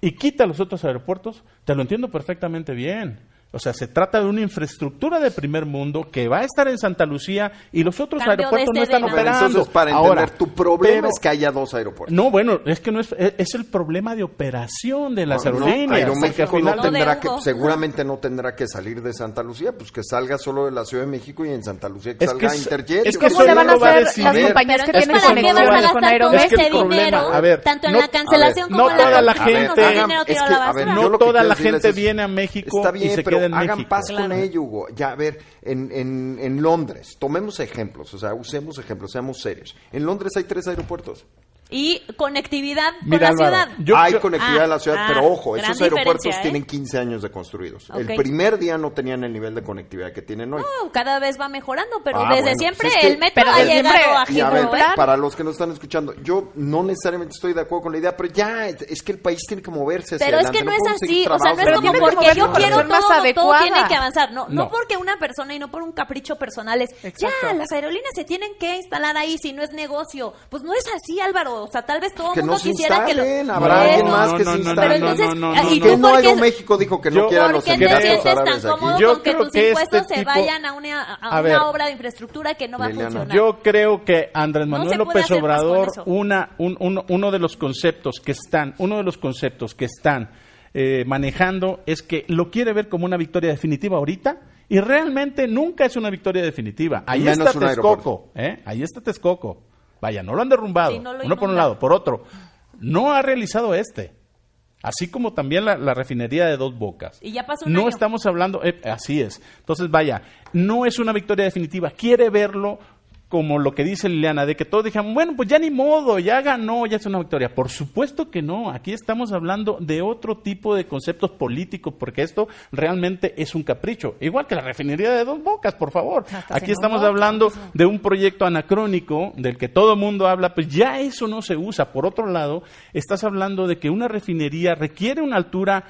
y quita los otros aeropuertos, te lo entiendo perfectamente bien. O sea, se trata de una infraestructura de primer mundo que va a estar en Santa Lucía y los otros Cambio aeropuertos no están ¿no? operando. Entonces, para Ahora, entender, tu problema pero- es que haya dos aeropuertos. No, bueno, es que no es, es es el problema de operación de las No, aerolíneas. porque Aeroméxico no No tendrá que, seguramente no tendrá que salir de Santa Lucía, pues que salga solo de la Ciudad de México y en Santa Lucía que Es salga que es- Interjet. es que ¿Cómo le van a lo va a hacer las compañías que tienen entonces, ¿para qué vas a conexiones con gastar todo Es que el ese problema- dinero? a ver, tanto en no- la cancelación como no en la toda la gente- No toda la gente viene a México y se queda en hagan México. paz Claro. con ello, Hugo. Ya, a ver, en, en, en Londres, tomemos ejemplos, o sea, usemos ejemplos, seamos serios. En Londres hay tres aeropuertos. Y conectividad con Mira, la Álvaro, ciudad. yo hay conectividad Ah, a la ciudad, ah, pero ojo, esos aeropuertos ¿eh? tienen 15 años de construidos. El primer día no tenían el nivel de conectividad que tienen hoy. No, cada vez va mejorando, pero Ah, desde bueno, siempre pues es que- el metro ha llegado siempre- a Y a ver, para los que nos están escuchando, yo no necesariamente estoy de acuerdo con la idea, pero ya, es que el país tiene que moverse hacia Pero es adelante, que no, es así, o sea, no es como porque yo quiero todo, todo tiene que avanzar. No, no, No. porque una persona y no por un capricho personal es, Exacto. ya, las aerolíneas se tienen que instalar ahí si no es negocio. Pues no es así, Álvaro. O sea, tal vez todo el Que mundo quisiera que lo... habrá alguien más que no, se instale. Pero entonces, no, no, ¿y no, ¿Y tú por qué- Aeroméxico dijo que no Yo- quiera ¿Por los qué te sientes tan cómodo Yo con que creo tus que impuestos este se tipo- vayan a una, a A una ver. obra de infraestructura que no va Liliana. a funcionar? Yo creo que Andrés Manuel López Obrador, una, un- uno, uno de los conceptos que están, uno de los conceptos que están eh, manejando es que lo quiere ver como una victoria definitiva ahorita y realmente nunca es una victoria definitiva. Ahí Menos está Texcoco, ¿eh? ahí está Texcoco. Vaya, no lo han derrumbado. Sí, no lo uno por un lado, por otro, no ha realizado este. Así como también la, la refinería de dos bocas. Y ya pasó un No año. estamos hablando, eh, así es. Entonces, vaya, no es una victoria definitiva. Quiere verlo como lo que dice Liliana, de que todos dijeron, bueno, pues ya ni modo, ya ganó, ya es una victoria. Por supuesto que no. Aquí estamos hablando de otro tipo de conceptos políticos, porque esto realmente es un capricho. Igual que la refinería de dos bocas, por favor. Hasta Aquí estamos hablando de un proyecto anacrónico del que todo el mundo habla, pues ya eso no se usa. Por otro lado, estás hablando de que una refinería requiere una altura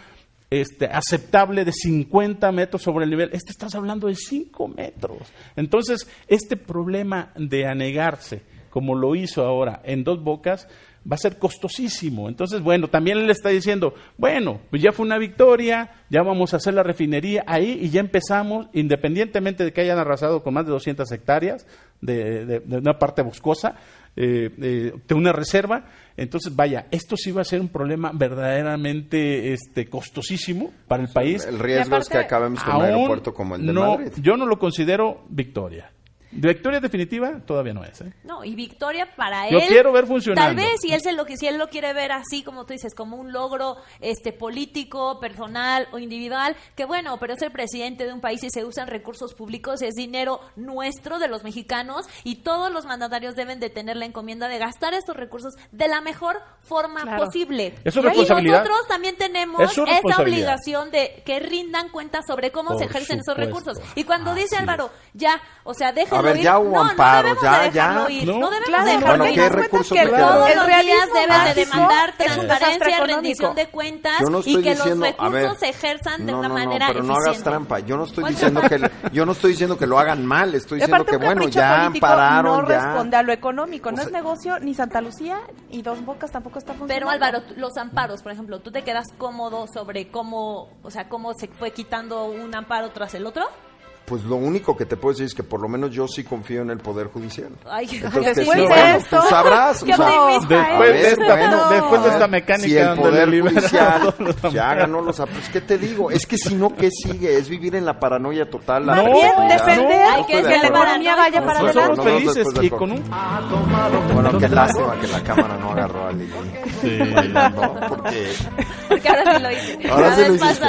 este, aceptable de 50 metros sobre el nivel. Este estás hablando de 5 metros. Entonces, este problema de anegarse, como lo hizo ahora en dos bocas, va a ser costosísimo. Entonces, bueno, también le está diciendo, bueno, pues ya fue una victoria, ya vamos a hacer la refinería ahí y ya empezamos, independientemente de que hayan arrasado con más de 200 hectáreas de una parte boscosa, eh, eh, de una reserva. Entonces, vaya, esto sí va a ser un problema verdaderamente este, costosísimo para el país. El riesgo es que acabemos con un aeropuerto como el de no, Madrid. Yo no lo considero victoria. Victoria definitiva todavía no es. ¿eh? No, y victoria para Lo él. quiero ver funcionando. Tal vez si él se lo que si él lo quiere ver así como tú dices, como un logro este político, personal o individual, que bueno, pero es el presidente de un país y se usan recursos públicos, es dinero nuestro de los mexicanos y todos los mandatarios deben de tener la encomienda de gastar estos recursos de la mejor forma Claro. posible. Es su y responsabilidad. nosotros también tenemos Es esa obligación de que rindan cuentas sobre cómo Por se ejercen esos recursos. Y cuando Así dice. Álvaro, ya, o sea, déjenlo A ver, ya hubo no, amparos, no debemos ya, ya. ir. No, No, debemos Claro, de Bueno, dejarlo ir. ¿qué recursos que Todos los días deben de demandar transparencia, rendición de cuentas y que diciendo, los recursos se ejerzan de no, una no, no, manera pero no eficiente. hagas trampa. Yo no estoy Bueno. diciendo que yo no estoy diciendo que lo hagan mal, estoy diciendo que bueno, ya político pararon, no ya. responde a lo económico, no es negocio ni Santa Lucía y Dos Bocas tampoco está funcionando. Pero Álvaro, los amparos, por ejemplo, ¿tú te quedas cómodo sobre cómo, o sea, cómo se fue quitando un amparo tras el otro? Pues lo único que te puedo decir es que por lo menos yo sí confío en el poder judicial. Ay, Entonces, después sí, de bueno, esto- tú sabrás, Qué o sea. Después, de esta, bueno, después de esta mecánica si el poder judicial ya ganó los amparos, ¿qué te digo? Es que si no, ¿qué sigue? Es vivir en la paranoia total. la No, bien defender Hay que que la economía vaya para Nosotros No, somos no, adelante. no, felices y con un... Bueno, qué lástima que la cámara no agarró a Lili. Sí. bailando, porque Porque ahora sí lo hice. ahora La sí lo vez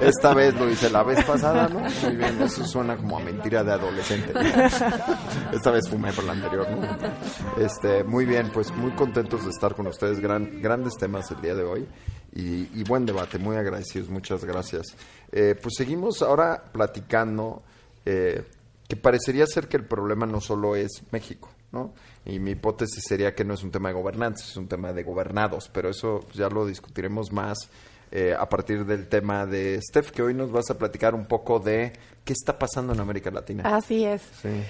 no. Esta vez lo hice la vez pasada, ¿no? Muy bien, eso suena como a mentira de adolescente. Esta vez fumé por la anterior, ¿no? Este, muy bien, pues muy contentos de estar con ustedes, gran, grandes temas el día de hoy y, y buen debate, muy agradecidos, muchas gracias. Eh, pues seguimos ahora platicando eh, que parecería ser que el problema no solo es México, ¿no? Y mi hipótesis sería que no es un tema de gobernantes, es un tema de gobernados, pero eso ya lo discutiremos más eh, a partir del tema de Steph, que hoy nos vas a platicar un poco de qué está pasando en América Latina. Así es. Sí.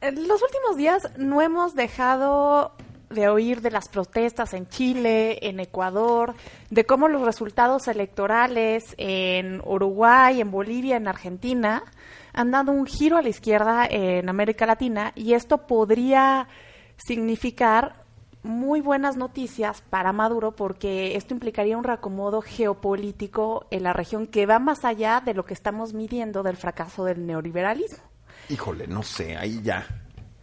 En los últimos días no hemos dejado de oír de las protestas en Chile, en Ecuador de cómo los resultados electorales en Uruguay, en Bolivia, en Argentina han dado un giro a la izquierda en América Latina y esto podría significar muy buenas noticias para Maduro porque esto implicaría un reacomodo geopolítico en la región que va más allá de lo que estamos midiendo del fracaso del neoliberalismo. Híjole, no sé, ahí ya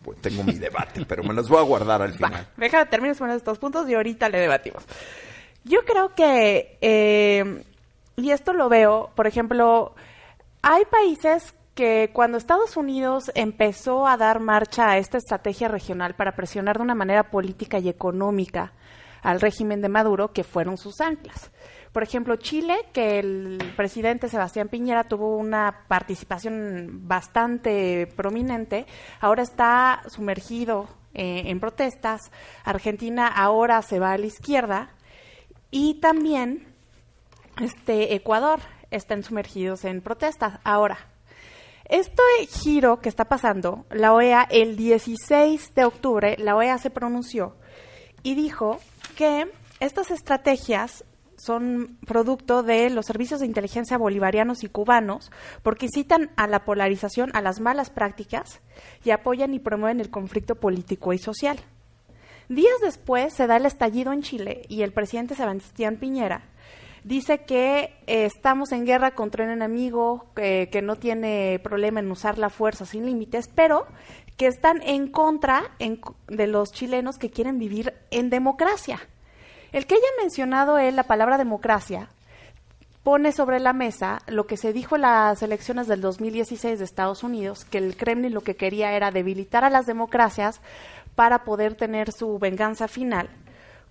pues, tengo mi debate, pero me los voy a guardar al final. déjame terminar con estos puntos y ahorita le debatimos. Yo creo que, eh, y esto lo veo, por ejemplo, hay países que cuando Estados Unidos empezó a dar marcha a esta estrategia regional para presionar de una manera política y económica al régimen de Maduro, que fueron sus anclas. Por ejemplo, Chile, que el presidente Sebastián Piñera tuvo una participación bastante prominente, ahora está sumergido eh, en protestas. Argentina ahora se va a la izquierda. Y también este Ecuador están sumergidos en protestas. Ahora, este giro que está pasando, la OEA el 16 de octubre, la OEA se pronunció y dijo que estas estrategias son producto de los servicios de inteligencia bolivarianos y cubanos porque incitan a la polarización, a las malas prácticas y apoyan y promueven el conflicto político y social. Días después se da el estallido en Chile y el presidente Sebastián Piñera dice que eh, estamos en guerra contra un enemigo que no tiene problema en usar la fuerza sin límites, pero que están en contra de los chilenos que quieren vivir en democracia. El que haya mencionado él la palabra democracia pone sobre la mesa lo que se dijo en las elecciones del 2016 de Estados Unidos, que el Kremlin lo que quería era debilitar a las democracias para poder tener su venganza final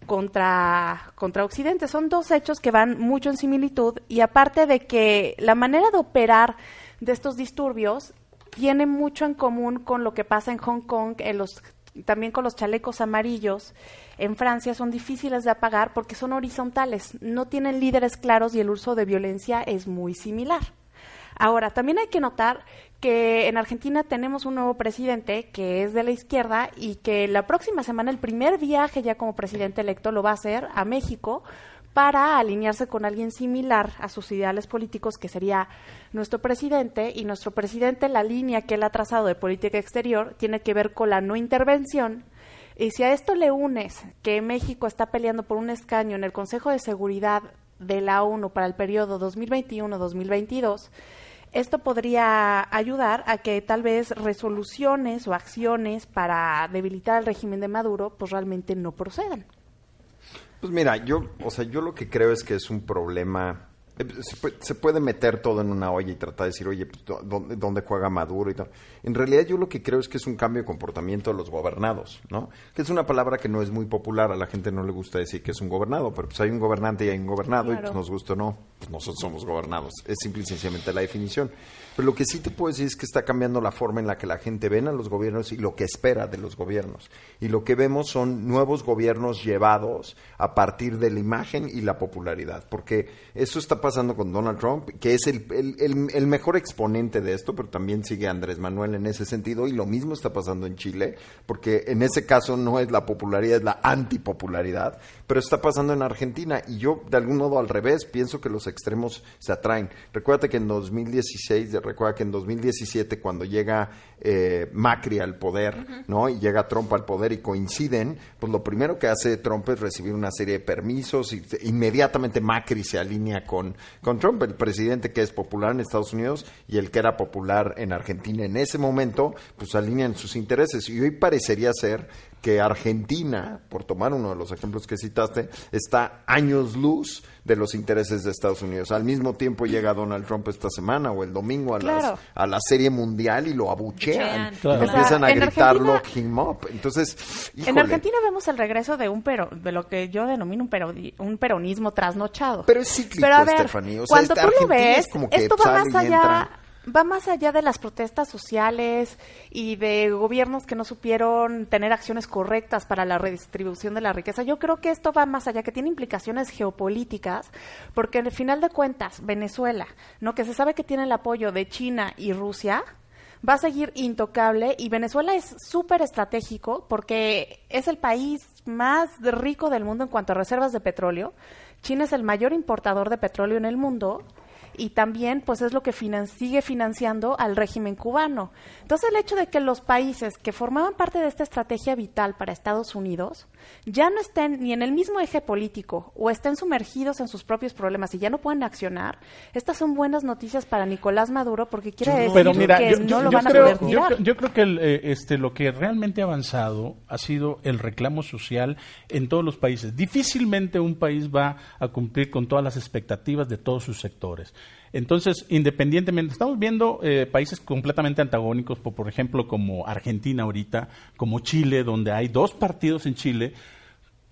contra, contra Occidente. Son dos hechos que van mucho en similitud y aparte de que la manera de operar de estos disturbios tiene mucho en común con lo que pasa en Hong Kong, en los, también con los chalecos amarillos en Francia son difíciles de apagar porque son horizontales, no tienen líderes claros y el uso de violencia es muy similar. Ahora, también hay que notar que en Argentina tenemos un nuevo presidente que es de la izquierda y que la próxima semana el primer viaje ya como presidente electo lo va a hacer a México para alinearse con alguien similar a sus ideales políticos, que sería nuestro presidente. Y nuestro presidente, la línea que él ha trazado de política exterior, tiene que ver con la no intervención. Y si a esto le unes que México está peleando por un escaño en el Consejo de Seguridad de la ONU para el periodo 2021-2022, esto podría ayudar a que tal vez resoluciones o acciones para debilitar al régimen de Maduro pues realmente no procedan. Pues mira, yo, o sea, yo lo que creo es que es un problema se puede, meter todo en una olla y tratar de decir, oye, pues, ¿dónde, ¿dónde, juega Maduro y tal? En realidad yo lo que creo es que es un cambio de comportamiento de los gobernados, ¿no? Que es una palabra que no es muy popular, a la gente no le gusta decir que es un gobernado, pero pues hay un gobernante y hay un gobernado y pues nos gusta o no, pues nosotros somos gobernados. Es simple y sencillamente la definición. Pero lo que sí te puedo decir es que está cambiando la forma en la que la gente ve a los gobiernos y lo que espera de los gobiernos. Y lo que vemos son nuevos gobiernos llevados a partir de la imagen y la popularidad. Porque eso está pasando con Donald Trump, que es el, el, mejor exponente de esto, pero también sigue Andrés Manuel en ese sentido. Y lo mismo está pasando en Chile, porque en ese caso no es la popularidad, es la antipopularidad. Pero está pasando en Argentina. Y yo, de algún modo, al revés, pienso que los extremos se atraen. Recuérdate que en 2016 recuerda que en 2017 cuando llega eh, Macri al poder, ¿no? Y llega Trump al poder y coinciden, pues lo primero que hace Trump es recibir una serie de permisos y inmediatamente Macri se alinea con, con Trump, el presidente que es popular en Estados Unidos y el que era popular en Argentina en ese momento, pues alinean sus intereses. Y hoy parecería ser que Argentina, por tomar uno de los ejemplos que citaste, está años luz de los intereses de Estados Unidos. Al mismo tiempo llega Donald Trump esta semana o el domingo a, a la serie mundial y lo abuchean. empiezan a gritarlo him up. Entonces, en Argentina vemos el regreso de un pero, de lo que yo denomino un, un peronismo trasnochado. Pero es cíclico, Pero a cuando tú lo ves, esto va más allá va más allá de las protestas sociales y de gobiernos que no supieron tener acciones correctas para la redistribución de la riqueza. Yo creo que esto va más allá, que tiene implicaciones geopolíticas, porque al final de cuentas, Venezuela, ¿no? que se sabe que tiene el apoyo de China y Rusia, va a seguir intocable y Venezuela es súper estratégico porque es el país más rico del mundo en cuanto a reservas de petróleo. China es el mayor importador de petróleo en el mundo y también pues es lo que sigue financiando al régimen cubano. Entonces el hecho de que los países que formaban parte de esta estrategia vital para Estados Unidos ya no estén ni en el mismo eje político o estén sumergidos en sus propios problemas y ya no pueden accionar, estas son buenas noticias para Nicolás Maduro porque quiere decir que no lo van a poder tirar. Yo, creo que eh, este, lo que realmente ha avanzado ha sido el reclamo social en todos los países. Difícilmente un país va a cumplir con todas las expectativas de todos sus sectores. Entonces, independientemente, estamos viendo eh, países completamente antagónicos, por, por, ejemplo, como Argentina ahorita, como Chile, donde hay dos partidos en Chile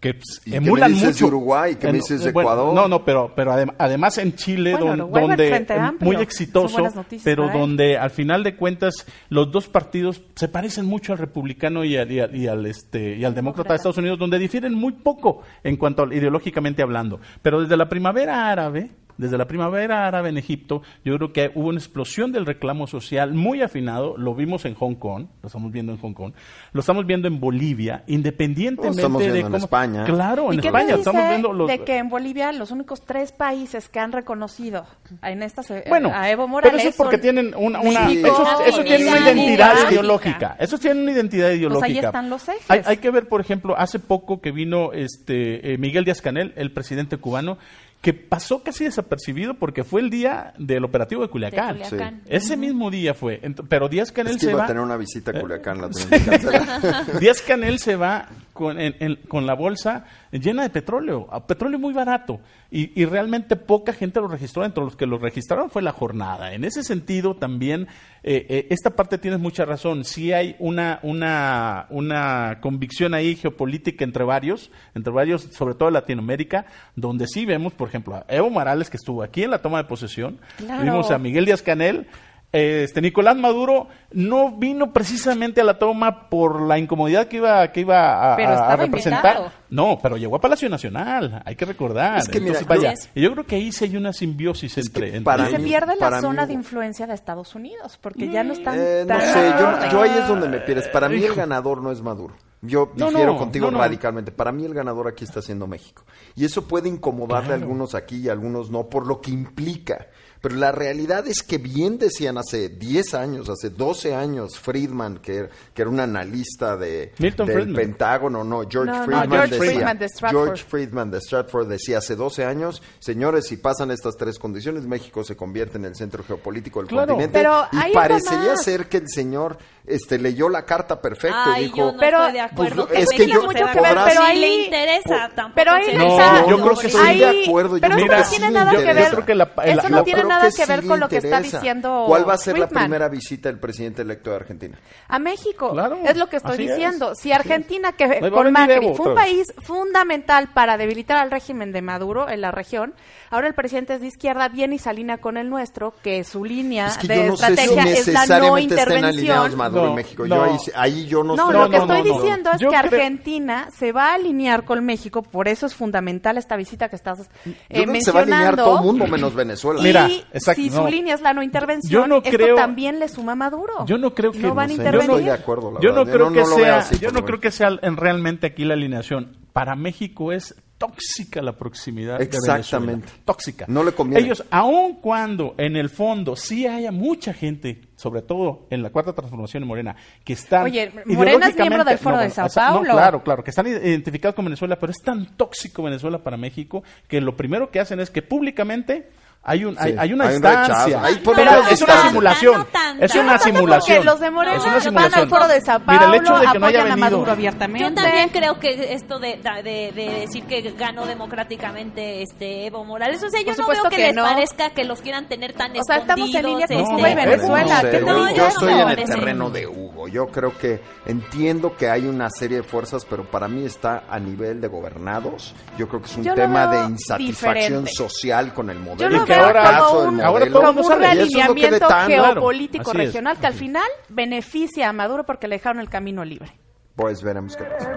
que pues, emulan me mucho. Uruguay, que me dices de Ecuador. No, no, pero, pero además en Chile, donde muy exitoso, pero donde al final de cuentas los dos partidos se parecen mucho al republicano y al, y al, este, y al demócrata de Estados Unidos, donde difieren muy poco en cuanto a, ideológicamente hablando. Pero desde la primavera árabe, desde la primavera árabe en Egipto, yo creo que hubo una explosión del reclamo social muy afinado, lo vimos en Hong Kong, lo estamos viendo en Hong Kong, lo estamos viendo en Bolivia, independientemente estamos de viendo en España. Claro, en qué España dice estamos viendo los de que en Bolivia los únicos tres países que han reconocido en esta bueno, a Evo Morales pero eso es porque son tienen una, una México, eso, eso tiene una Bolivia, identidad México. ideológica, eso tiene una identidad ideológica. Pues ahí están los ejes. Hay, hay que ver, por ejemplo, hace poco que vino este eh, Miguel Díaz Canel, el presidente cubano, que pasó casi desapercibido porque fue el día del operativo de Culiacán. De Culiacán. Ese mismo día fue. Pero Díaz Canel Es que se iba va. a tener una visita a Culiacán, la que cancelar. Díaz Canel se va con, en- en- con la bolsa llena de petróleo, a petróleo muy barato, y, y realmente poca gente lo registró. Entre los que lo registraron fue la jornada. En ese sentido, también, eh, eh, esta parte tienes mucha razón. Sí hay una, una, una convicción ahí geopolítica entre varios, entre varios, sobre todo en Latinoamérica, donde sí vemos, por ejemplo, a Evo Morales, que estuvo aquí en la toma de posesión, Claro. vimos a Miguel Díaz Canel, este Nicolás Maduro no vino precisamente a la toma por la incomodidad que iba que iba a, Pero a- representar. invitado. No, pero llegó a Palacio Nacional, hay que recordar. Es que mira, Entonces, vaya, yo- y yo creo que ahí sí hay una simbiosis Es entre, entre para y se mí- pierde la zona mí- de influencia de Estados Unidos porque ya no están Eh, no tan sé, yo, yo ahí es donde me pierdes. Para mí el ganador no es Maduro. Yo No, difiero no, contigo no, radicalmente. Para mí el ganador aquí está siendo México. Y eso puede incomodarle a algunos aquí y a algunos no, por lo que implica. Pero la realidad es que bien decían hace 10 años, hace 12 años, Friedman, que, era- que era un analista de, Milton del Friedman. Pentágono, no, George No, no, Friedman George decía, Friedman de Stratford. George Friedman de Stratford decía hace 12 años, señores, si pasan estas tres condiciones, México se convierte en el centro geopolítico del Claro. continente. Pero y parecería más. ser que el señor este, leyó la carta perfecto Ay, y dijo, yo no Pero- estoy de acuerdo. pues, es que que yo- a podrás- quedar, pero sí ahí- le interesa, tampoco pero ahí no, yo creo que estoy de acuerdo. Yo pero creo eso no que tiene nada le que ver. Yo creo que la- eso la- no nada que que ver con lo que está diciendo ¿Cuál va a ser la Friedman. primera visita del presidente electo de Argentina? a México. Claro, es lo que estoy es, diciendo. así si Argentina, que a con Macri Evo fue un país fundamental para debilitar al régimen de Maduro en la región, ahora el presidente es de izquierda, viene y salina con el nuestro, que su línea Es que de no sé si estrategia es la no necesariamente estén alineados intervención. Maduro No, y México. no. Yo ahí, ahí yo no, No, estoy lo que no, estoy no, no. diciendo es Yo que creo- Argentina se va a alinear con México, por eso es fundamental esta visita que estás Yo eh, creo que se va a alinear mencionando. todo el mundo menos Venezuela. Y Exacto, si no. su línea es la no intervención, Yo no esto creo- también le suma a Maduro. Yo no creo que no van a intervenir. yo estoy de acuerdo, la yo no creo que no lo veo sea, así, yo no creo que sea en- realmente aquí la alineación. Para México es tóxica la proximidad Exactamente. de. Tóxica. No le conviene. Ellos, aun cuando en el fondo sí haya mucha gente, sobre todo en la cuarta transformación en Morena, que están Oye, Morena es miembro del Foro de Sao no, Paulo. claro, claro, que están identificados con Venezuela, pero es tan tóxico Venezuela para México que lo primero que hacen es que públicamente hay, un, hay, Sí, hay una hay instancia. Ahí por pero es una simulación. No. Es una simulación. porque los de Morena Es una van simulación. al Foro de Sao Mira, el hecho Paulo, de que no haya apoyan a venido- Maduro abiertamente. Yo también creo que esto de, de, de decir que ganó democráticamente este Evo Morales, o sea, yo no veo que, que les no. parezca que los quieran tener tan O sea, estamos en línea con escondidos, Cuba y este, Venezuela. No sé, ¿qué yo- yo estoy no en el terreno de Yo creo que entiendo que hay una serie de fuerzas, pero para mí está a nivel de gobernados. Yo creo que es un Yo tema de insatisfacción diferente. social con el modelo. Yo lo Y que veo ahora- como un, ahora como un es realineamiento Claro, geopolítico es. regional que al final beneficia a Maduro porque le dejaron el camino libre. Pues veremos qué pasa.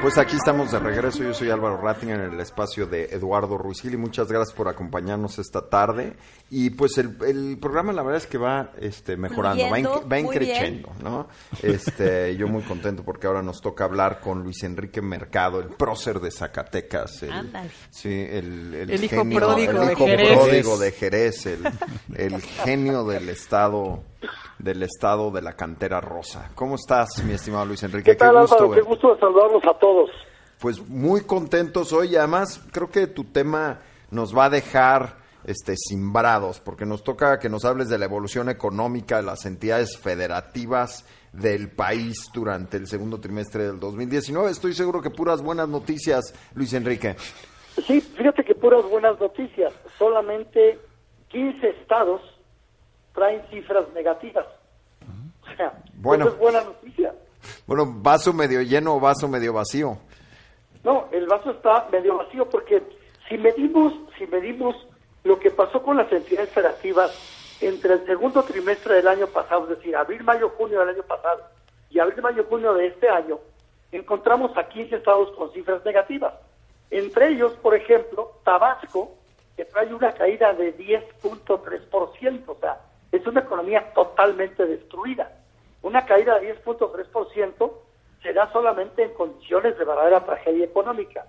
Pues aquí estamos de regreso. Yo soy Álvaro Ratting en el espacio de Eduardo Ruiz Gil y muchas gracias por acompañarnos esta tarde. Y pues el, el programa la verdad es que va este, mejorando, va, Fluyendo, va increciendo, ¿no? Este, yo muy contento porque ahora nos toca hablar con Luis Enrique Mercado, el prócer de Zacatecas. El, Ándale. Sí, el, el, El hijo genio, pródigo el de hijo Jerez. pródigo de Jerez, el, el genio del estado del estado de la cantera rosa. ¿Cómo estás, mi estimado Luis Enrique? ¿Qué tal, gusto Álvaro? Qué gusto de saludarlos a todos. pues muy contentos hoy. Además, creo que tu tema nos va a dejar este, simbrados, porque nos toca que nos hables de la evolución económica de las entidades federativas del país durante el segundo trimestre del 2019. Estoy seguro que puras buenas noticias, Luis Enrique. Sí, fíjate que puras buenas noticias. Solamente 15 estados traen cifras negativas. O sea, Bueno. eso es buena noticia. Bueno, vaso medio lleno o vaso medio vacío. No, el vaso está medio vacío porque si medimos, si medimos lo que pasó con las entidades federativas entre el segundo trimestre del año pasado, es decir, abril, mayo, junio del año pasado y abril, mayo, junio de este año, encontramos a 15 estados con cifras negativas. Entre ellos, por ejemplo, Tabasco, que trae una caída de 10.3%, o sea, es una economía totalmente destruida. Una caída de 10.3% se da solamente en condiciones de verdadera tragedia económica.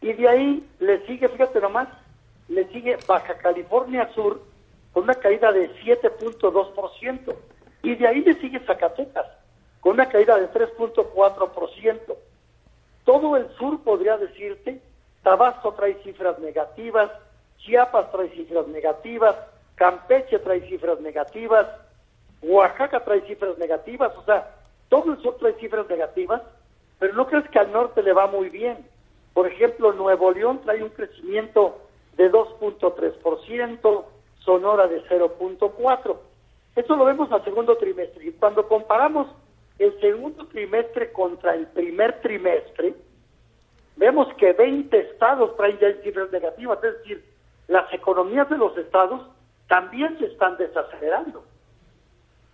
Y de ahí le sigue, fíjate nomás, le sigue Baja California Sur con una caída de 7.2%. Y de ahí le sigue Zacatecas con una caída de 3.4%. Todo el sur podría decirte, Tabasco trae cifras negativas, Chiapas trae cifras negativas, Campeche trae cifras negativas, Oaxaca trae cifras negativas, o sea, todo el sur trae cifras negativas, pero no crees que al norte le va muy bien. Por ejemplo, Nuevo León trae un crecimiento de 2.3%, Sonora de 0.4%. Esto lo vemos al segundo trimestre. Y cuando comparamos el segundo trimestre contra el primer trimestre, vemos que 20 estados traen ya cifras negativas, es decir, las economías de los estados también se están desacelerando,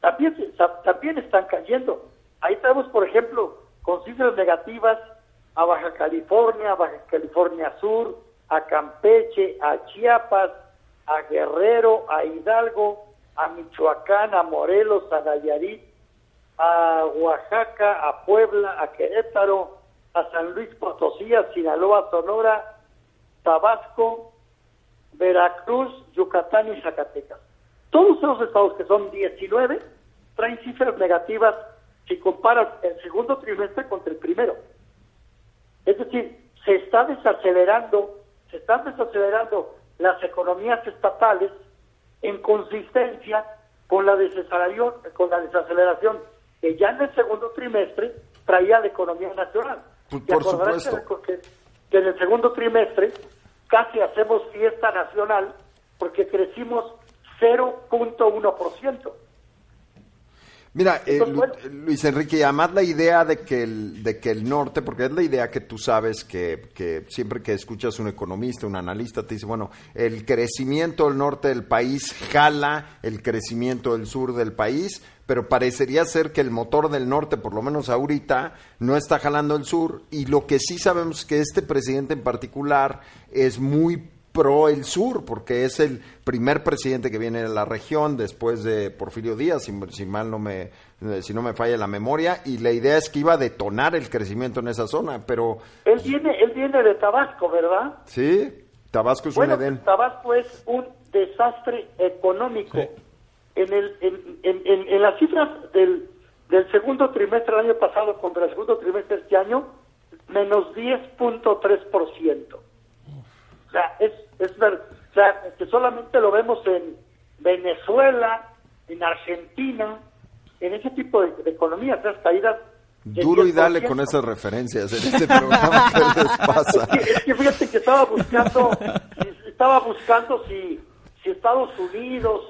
también, también están cayendo. Ahí tenemos, por ejemplo, con cifras negativas a Baja California, Baja California Sur, a Campeche, a Chiapas, a Guerrero, a Hidalgo, a Michoacán, a Morelos, a Nayarit, a Oaxaca, a Puebla, a Querétaro, a San Luis Potosí, a Sinaloa, Sonora, Tabasco, Veracruz, Yucatán y Zacatecas. Todos esos estados, que son 19, traen cifras negativas si comparas el segundo trimestre contra el primero. Es decir, se está desacelerando, se están desacelerando las economías estatales en consistencia con la desaceleración, con la desaceleración que ya en el segundo trimestre traía la economía nacional. Por- por supuesto. que, que en el segundo trimestre casi hacemos fiesta nacional porque crecimos 0.1%. Mira, eh, Lu- bueno. Luis Enrique, además la idea de que, el, de que el norte, porque es la idea que tú sabes que, que siempre que escuchas un economista, un analista, te dice, bueno, el crecimiento del norte del país jala el crecimiento del sur del país, pero parecería ser que el motor del norte, por lo menos ahorita, no está jalando el sur, y lo que sí sabemos es que este presidente en particular es muy pro el sur, porque es el primer presidente que viene de la región después de Porfirio Díaz, si, si mal no me, eh, si no me falla la memoria, y la idea es que iba a detonar el crecimiento en esa zona, pero Él viene, él viene de Tabasco, ¿verdad? sí, Tabasco es Bueno, un Edén. Tabasco es un desastre económico. Sí. En, el, en, en- en- en las cifras del, del segundo trimestre del año pasado contra el segundo trimestre de este año, menos 10.3%. O sea, es, es ver- o sea, que solamente lo vemos en Venezuela, en Argentina, en ese tipo de, de economías, esas caídas. Duro y dale 10%. con esas referencias en este programa. ¿Qué les pasa? Es que, es que fíjate que estaba buscando, estaba buscando si, si Estados Unidos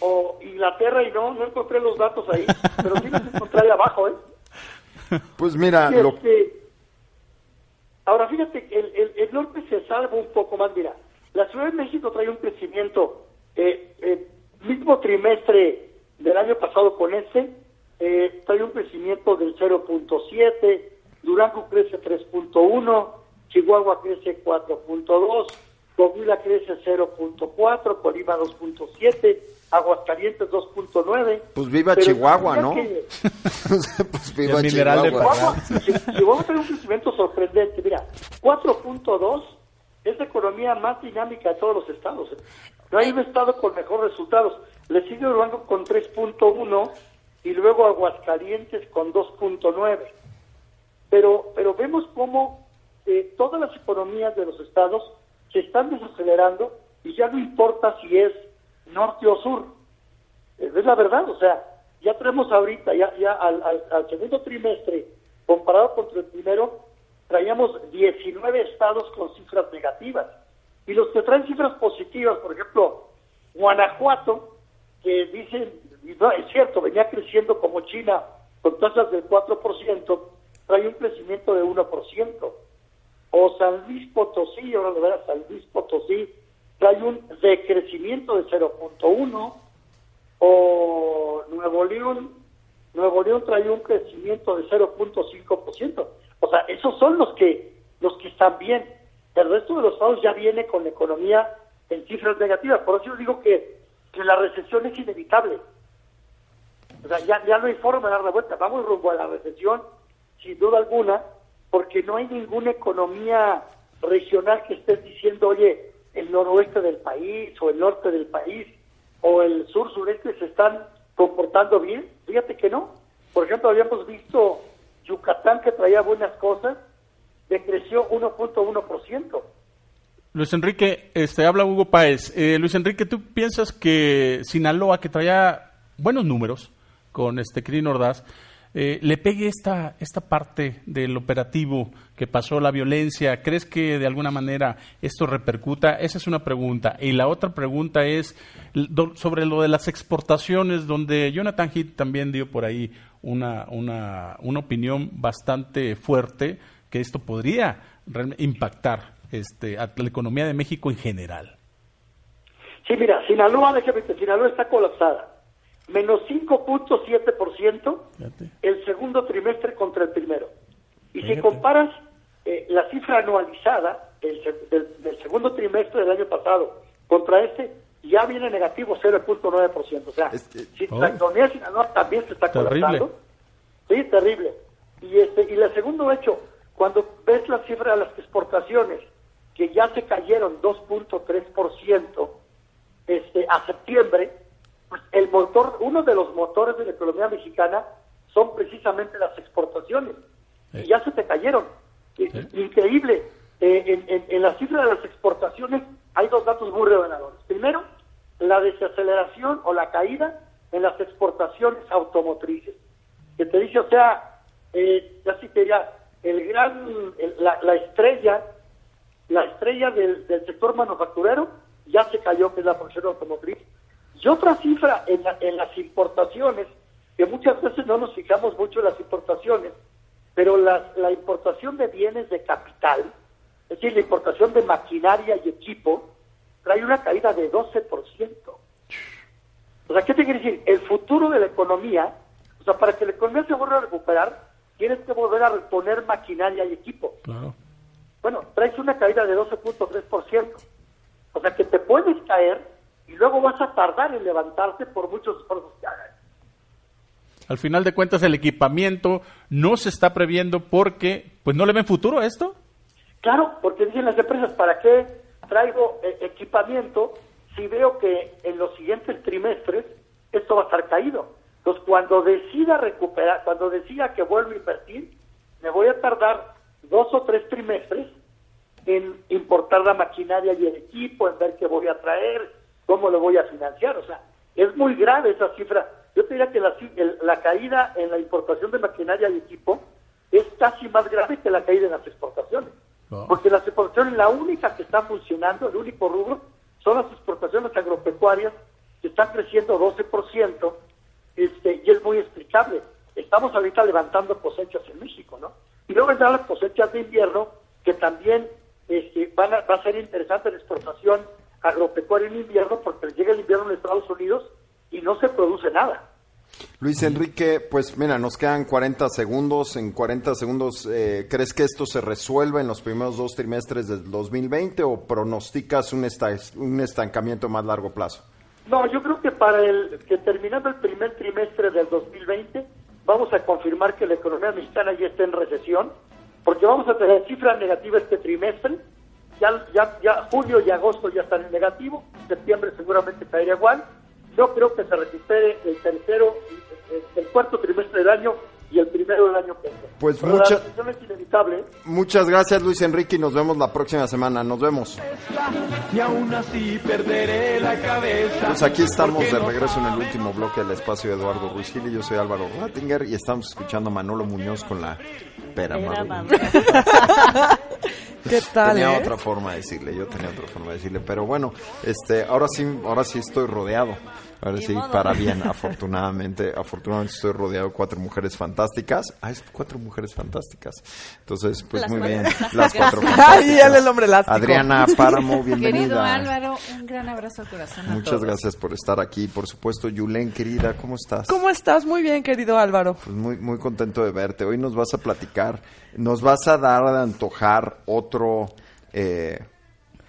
o Inglaterra y no, no encontré los datos ahí, pero sí los encontré ahí abajo, ¿eh? Pues mira, lo, este, ahora fíjate, el, el, el norte se salva un poco más, mira, la Ciudad de México trae un crecimiento, eh, eh, mismo trimestre del año pasado con ese, eh, trae un crecimiento del 0.7, Durango crece 3.1, Chihuahua crece 4.2, Coahuila crece 0.4, Colima 2.7, Aguascalientes 2.9. Pues viva Pero Chihuahua, ¿no? que- pues viva El mineral de Chihuahua. Chihuahua, Chi- Chihuahua tiene un crecimiento sorprendente. Mira, 4.2 es la economía más dinámica de todos los estados. No hay un estado con mejores resultados. Le sigue Durango con 3.1 y luego Aguascalientes con 2.9. Pero, pero vemos cómo eh, todas las economías de los estados se están desacelerando y ya no importa si es norte o sur. Es la verdad, o sea, ya tenemos ahorita, ya, ya al, segundo trimestre, comparado contra el primero, traíamos 19 estados con cifras negativas. Y los que traen cifras positivas, por ejemplo, Guanajuato, que dicen, es cierto, venía creciendo como China con tasas del 4%, trae un crecimiento de 1%. O San Luis Potosí, ahora de veras San Luis Potosí, trae un decrecimiento de 0.1 o Nuevo León, Nuevo León trae un crecimiento de 0.5%. O sea, esos son los que los que están bien. El resto de los estados ya viene con la economía en cifras negativas. Por eso yo digo que, la recesión es inevitable. O sea, ya, ya no hay forma de dar la vuelta. Vamos rumbo a la recesión, sin duda alguna, porque no hay ninguna economía regional que esté diciendo, oye, el noroeste del país o el norte del país o el sur sureste se están comportando bien. Fíjate que no. Por ejemplo, habíamos visto Yucatán que traía buenas cosas, decreció 1.1%. Luis Enrique, este, habla Hugo Páez. Eh, Luis Enrique, ¿tú piensas que Sinaloa, que traía buenos números con este Crin Ordaz, eh, le pegue esta, esta parte del operativo que pasó, la violencia? ¿Crees que de alguna manera esto repercuta? Esa es una pregunta. Y la otra pregunta es sobre lo de las exportaciones, donde Jonathan Heath también dio por ahí una, una, una opinión bastante fuerte que esto podría impactar este, a la economía de México en general. Sí, mira, Sinaloa, déjame Sinaloa está colapsada. Menos 5.7% Fíjate. el segundo trimestre contra el primero. Y si comparas eh, la cifra anualizada del, se- del- del segundo trimestre del año pasado contra este, ya viene negativo 0.9%. O sea, Este- si Oh. la economía de Sinaloa también se está Terrible. colapsando. Sí, terrible. Y este y el segundo hecho, cuando ves la cifra de las exportaciones, que ya se cayeron 2.3% este, a septiembre, pues el motor, uno de los motores de la economía mexicana son precisamente las exportaciones. Sí. Y ya se te cayeron. Sí. Increíble. Eh, en, en- en la cifra de las exportaciones hay dos datos muy reveladores. Primero, la desaceleración o la caída en las exportaciones automotrices. Que te dice, o sea, eh, ya sí te diría, el gran, el- la, la estrella, la estrella del, del sector manufacturero ya se cayó, que es la producción automotriz. Y otra cifra en, la- en las importaciones, que muchas veces no nos fijamos mucho en las importaciones, pero las- la importación de bienes de capital, es decir, la importación de maquinaria y equipo, trae una caída de 12%. O sea, ¿qué te quiere decir? El futuro de la economía, o sea, para que la economía se vuelva a recuperar, tienes que volver a reponer maquinaria y equipo. Claro. Bueno, traes una caída de 12.3%. O sea, que te puedes caer y luego vas a tardar en levantarte por muchos esfuerzos que hagas. Al final de cuentas, el equipamiento no se está previendo porque, pues, no le ven futuro a esto. Claro, porque dicen las empresas, ¿para qué traigo eh, equipamiento si veo que en los siguientes trimestres esto va a estar caído? Entonces, cuando decida recuperar, cuando decida que vuelvo a invertir, me voy a tardar dos o tres trimestres en importar la maquinaria y el equipo, en ver qué voy a traer, cómo lo voy a financiar. O sea, es muy grave esa cifra. Yo te diría que la, el- la caída en la importación de maquinaria y equipo es casi más grave que la caída en las exportaciones. No. Porque las exportaciones, la única que está funcionando, el único rubro, son las exportaciones agropecuarias, que están creciendo 12%, este, y es muy explicable. Estamos ahorita levantando cosechas en México, ¿no? Y luego vendrán las cosechas de invierno, que también este, van a- va a ser interesante la exportación agropecuaria en invierno, porque llega el invierno en Estados Unidos y no se produce nada. Luis Enrique, pues mira, nos quedan 40 segundos. En 40 segundos, eh, ¿crees que esto se resuelve en los primeros dos trimestres del 2020 o pronosticas un, esta- un estancamiento a más largo plazo? No, yo creo que para el que terminando el primer trimestre del 2020 vamos a confirmar que la economía mexicana ya está en recesión, porque vamos a tener cifras negativas este trimestre. Ya, ya, ya julio y agosto ya están en negativo, septiembre seguramente caería igual. Yo creo que se recupere el tercero, el, el cuarto trimestre del año y el primero del año que entra. Pues. Muchas gracias, Luis Enrique, y nos vemos la próxima semana. Nos vemos. y aún así perderé la cabeza. Pues aquí estamos de regreso en el último bloque del espacio de Eduardo Ruiz Gil y yo soy Álvaro Rattinger y estamos escuchando a Manolo Muñoz con la pera. ¿Qué tal, tenía eh? otra forma de decirle, yo tenía otra forma de decirle, pero bueno, este, ahora sí, ahora sí estoy rodeado. Ahora Ni sí, modo. para bien, afortunadamente, afortunadamente estoy rodeado de cuatro mujeres fantásticas. Ah, es cuatro mujeres fantásticas. Entonces, pues Las muy bien. Las cuatro Ay, fantásticas. él es el hombre elástico. Adriana Páramo, bienvenida. Querido Álvaro, un gran abrazo al corazón. a Muchas todos. gracias por estar aquí. Por supuesto, Yulén, querida, ¿cómo estás? ¿Cómo estás? Muy bien, querido Álvaro. Pues muy, muy contento de verte. Hoy nos vas a platicar, nos vas a dar a antojar otro, eh,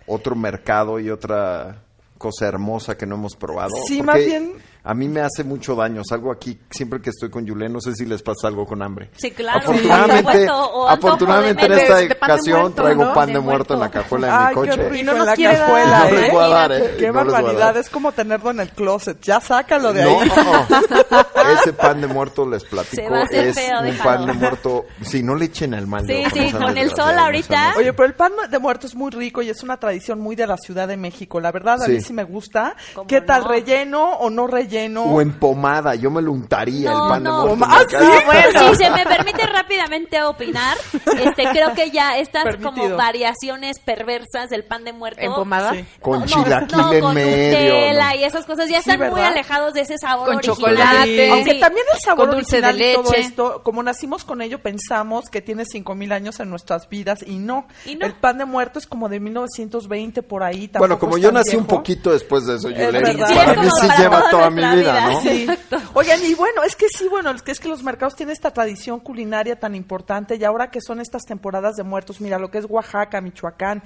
otro mercado y otra cosa hermosa que no hemos probado. Sí, Porque más bien- A mí me hace mucho daño. Salgo aquí siempre que estoy con Yulén. No sé si les pasa algo con hambre. Sí, claro. Afortunadamente, afortunadamente en esta ocasión muerto, traigo ¿no? pan De de muerto en la cajuela de Ay, mi qué coche. Y no nos la dar, cajuela, No les ¿eh? voy a dar, ¿eh? Qué No voy a barbaridad, es como tenerlo en el closet. Ya sácalo de No, ahí. ese pan de muerto les platico Se va a hacer es feo, un déjalo. pan de muerto. Si no le echen al mal. Sí, sí, no con el sol ahorita. no Oye, pero el pan de muerto es muy rico y es una tradición muy de la Ciudad de México. La verdad, a Sí. mí sí me gusta. ¿Cómo ¿Qué tal, no? relleno o no relleno? O en pomada, yo me lo untaría No, el pan no. de muerto. ¿Ah, sí? Bueno, si se me permite rápidamente opinar, este, creo que ya estas como Permitido. variaciones perversas del pan de muerto. ¿En pomada? Sí. Con No, chilaquil no, en con medio. Y esas cosas ya Sí, están muy ¿verdad? alejados de ese sabor Con original. chocolate. Aunque también el sabor Con dulce de original y todo leche. esto, como nacimos con ello, pensamos que tiene 5000 años en nuestras vidas y no. Y no. El pan de muerto es como de 1920 por ahí. Bueno, como es yo nací un viejo. poquito después de eso, Es Yulén, verdad. Sí, para es mí como sí lleva toda toda mi vida, vida. ¿no? Sí. Oigan, y bueno, es que sí, bueno, es que, es que los mercados tienen esta tradición culinaria tan importante y ahora que son estas temporadas de muertos, mira, lo que es Oaxaca, Michoacán.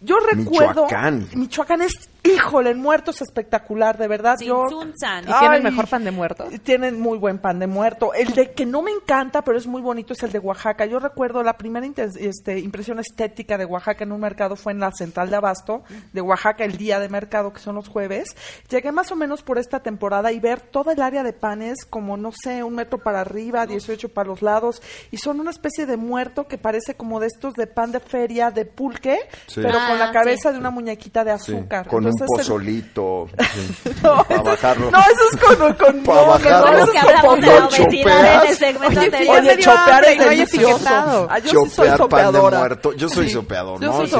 Yo recuerdo... Michoacán. Michoacán es, híjole, el muerto es espectacular, de verdad. Yo, Tzintzuntzan. ¿Y tienen mejor pan de muerto? Tienen muy buen pan de muerto. El de que no me encanta, pero es muy bonito, es el de Oaxaca. Yo recuerdo la primera este, impresión estética de Oaxaca en un mercado fue en la central de Abasto de Oaxaca, el día de mercado, que son los jueves. Llegué más o menos por esta temporada y ver toda el área de panes, como no sé, un metro para arriba, 18 para los lados, y son una especie de muerto que parece como de estos de pan de feria, de pulque, Sí. pero Ah, con la cabeza sí. de una muñequita de Sí, azúcar. con un pozolito. no, para eso es- bajarlo. no, eso es con, con Para no, bajarlo. no, eso es con chopeas. Oye, chopear es delicioso. Ah, yo sí soy Chopear pan de muerto. Yo soy sopeador, Yo ¿no? Dios no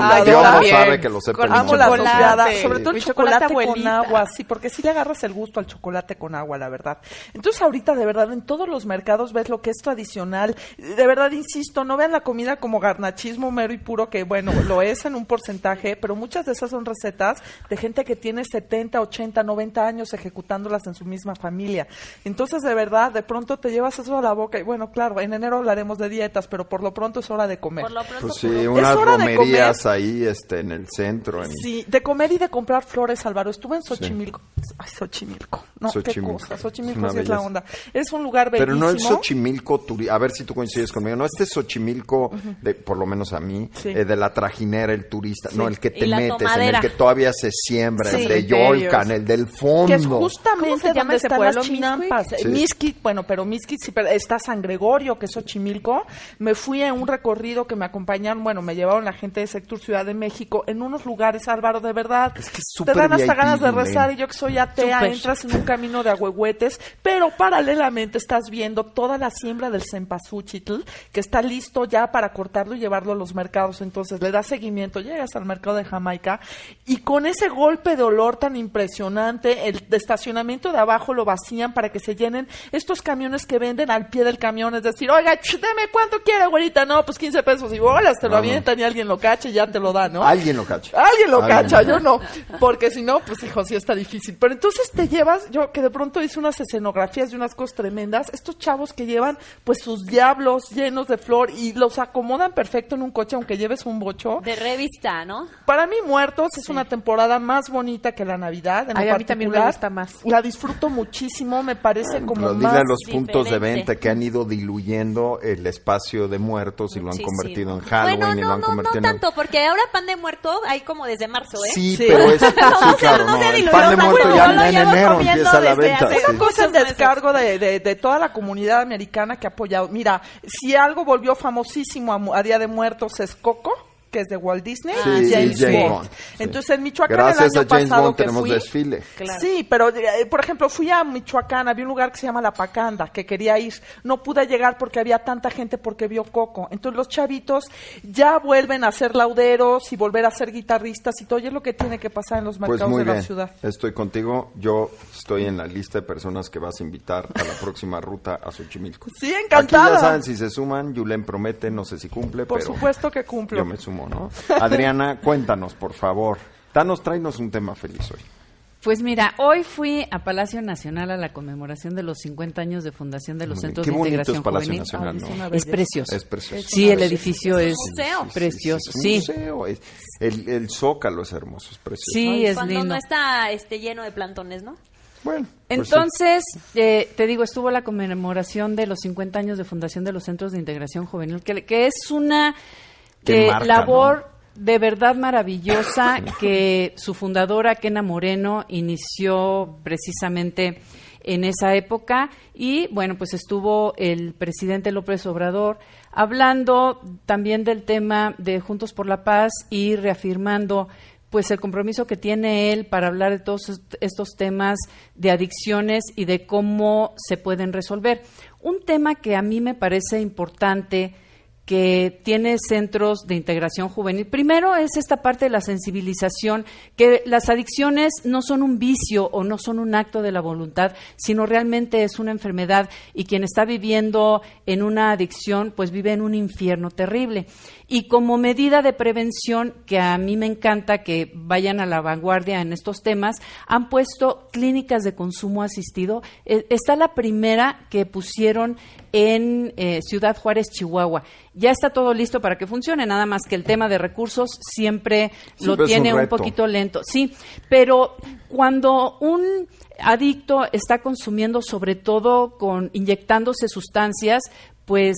sabe que lo pero Amo la sopeada, sobre todo el chocolate, con agua, sí, porque sí le agarras el gusto al chocolate con agua, la verdad. Entonces ahorita, de verdad, en todos los mercados ves lo que es tradicional. De verdad, insisto, no vean la comida como garnachismo mero y puro, que bueno, lo es en un porcentaje, pero muchas de esas son recetas de gente que tiene 70, 80, 90 años ejecutándolas en su misma familia. Entonces, de verdad, de pronto te llevas eso a la boca y bueno, claro, en enero hablaremos de dietas, pero por lo pronto es hora de comer. Por lo pronto, Pues sí, unas hora de romerías ahí este, en el centro. En... Sí, de comer y de comprar flores, Álvaro. Estuve en Xochimilco. Ay, Xochimilco. No, Xochimilco. qué cosa. Es Xochimilco una sí es la onda. Es un lugar Pero bellísimo. no el Xochimilco, a ver si tú coincides conmigo, no este Xochimilco, de, por lo menos a mí, Sí. eh, de la trajinera, el turista, no, el que te metes, en el que todavía se siembra, Sí. el de. Yolcan, el del fondo. Que es ¿Cómo justamente se llama donde ese están pueblo? las chinampas. Sí. Misquit, bueno, pero Misquit sí, pero está San Gregorio, que es Xochimilco. Me fui en un recorrido que me acompañaron, bueno, me llevaron la gente de Sector Ciudad de México en unos lugares, Álvaro, de verdad. Es que es Te súper dan hasta VIP, ganas de rezar y yo que soy atea, Súper. entras en un camino de agüehuetes, pero paralelamente estás viendo toda la siembra del cempasúchitl, que está listo ya para cortarlo y llevarlo a los mercados. Entonces le das seguimiento, llegas a al mercado de Jamaica y con ese golpe de olor tan impresionante, el de estacionamiento de abajo lo vacían para que se llenen estos camiones que venden al pie del camión, es decir, oiga, deme cuánto quiere, güerita, no, pues 15 pesos y bolas, te lo No, no. avientan y alguien lo cacha y ya te lo da, ¿no? Alguien lo cacha. Alguien lo Alguien. cacha, yo no. Porque si no, pues hijo, sí está difícil. Pero entonces te llevas, yo que de pronto hice unas escenografías de unas cosas tremendas, estos chavos que llevan pues sus diablos llenos de flor y los acomodan perfecto en un coche aunque lleves un bocho. De revista, ¿no? Para mí Muertos es una temporada más bonita que la Navidad. En Ay, lo a mí también me particular. gusta más. La disfruto muchísimo, me parece como Pero dile más... a los puntos de diferente. venta que han ido diluyendo el espacio de muertos y lo han Muchísimo. convertido en Halloween Bueno, y lo no, han no, convertido no en... tanto, porque ahora pan de muerto hay como desde marzo, ¿eh? Sí, Sí. pero es... Sí, No, claro, no no, se el pan de muerto ya en enero empieza la venta. sí. Una cosa en descargo de, de- de toda la comunidad americana que ha apoyado. Mira, si algo volvió famosísimo a, mu- a Día de Muertos es Coco, que es de Walt Disney, Sí, y James, James Bond. Bond, sí. Entonces en Michoacán Gracias el a año James pasado Bond que tenemos fui, desfile. Sí, pero eh, por ejemplo fui a Michoacán, había un lugar que se llama La Pacanda, que quería ir, no pude llegar porque había tanta gente porque vio Coco. Entonces los chavitos ya vuelven a ser lauderos y volver a ser guitarristas y todo, y es lo que tiene que pasar en los Pues mercados muy de la bien, ciudad. estoy contigo. Yo estoy en la lista de personas que vas a invitar a la próxima ruta a Xochimilco. Sí, Aquí encantada. ya saben si se suman, Yulén promete, no sé si cumple, Por pero supuesto que cumplo. yo me sumo, ¿no? Adriana, cuéntanos, por favor. Danos, tráenos un tema feliz hoy. Pues mira, hoy fui a Palacio Nacional a la conmemoración de los 50 años de fundación de los. Centros Qué de bonito Integración es Palacio Juvenil. Nacional, Ay, es precioso. Es precioso. Sí, el edificio es museo. precioso. es un Sí, museo, es- el, el zócalo es hermoso, es precioso. sí, es Cuando lindo. no está este, lleno de plantones, ¿no? Bueno, pues sí. Entonces, eh, te digo, estuvo la conmemoración de los 50 años de fundación de los Centros de Integración Juvenil, que, que es una Qué marca, labor de verdad maravillosa que su fundadora, Kena Moreno, inició precisamente en esa época y bueno, pues estuvo el presidente López Obrador hablando también del tema de Juntos por la Paz y reafirmando pues el compromiso que tiene él para hablar de todos est- estos temas de adicciones y de cómo se pueden resolver. Un tema que a mí me parece importante que tiene centros de integración juvenil. Primero es esta parte de la sensibilización, que las adicciones no son un vicio o no son un acto de la voluntad, sino realmente es una enfermedad y quien está viviendo en una adicción, pues vive en un infierno terrible. Y como medida de prevención, que a mí me encanta que vayan a la vanguardia en estos temas, han puesto clínicas de consumo asistido. Eh, está la primera que pusieron en eh, Ciudad Juárez, Chihuahua. Ya está todo listo para que funcione, nada más que el tema de recursos siempre lo Siempre un tiene un reto. poquito lento. Sí, pero cuando un adicto está consumiendo, sobre todo con inyectándose sustancias, pues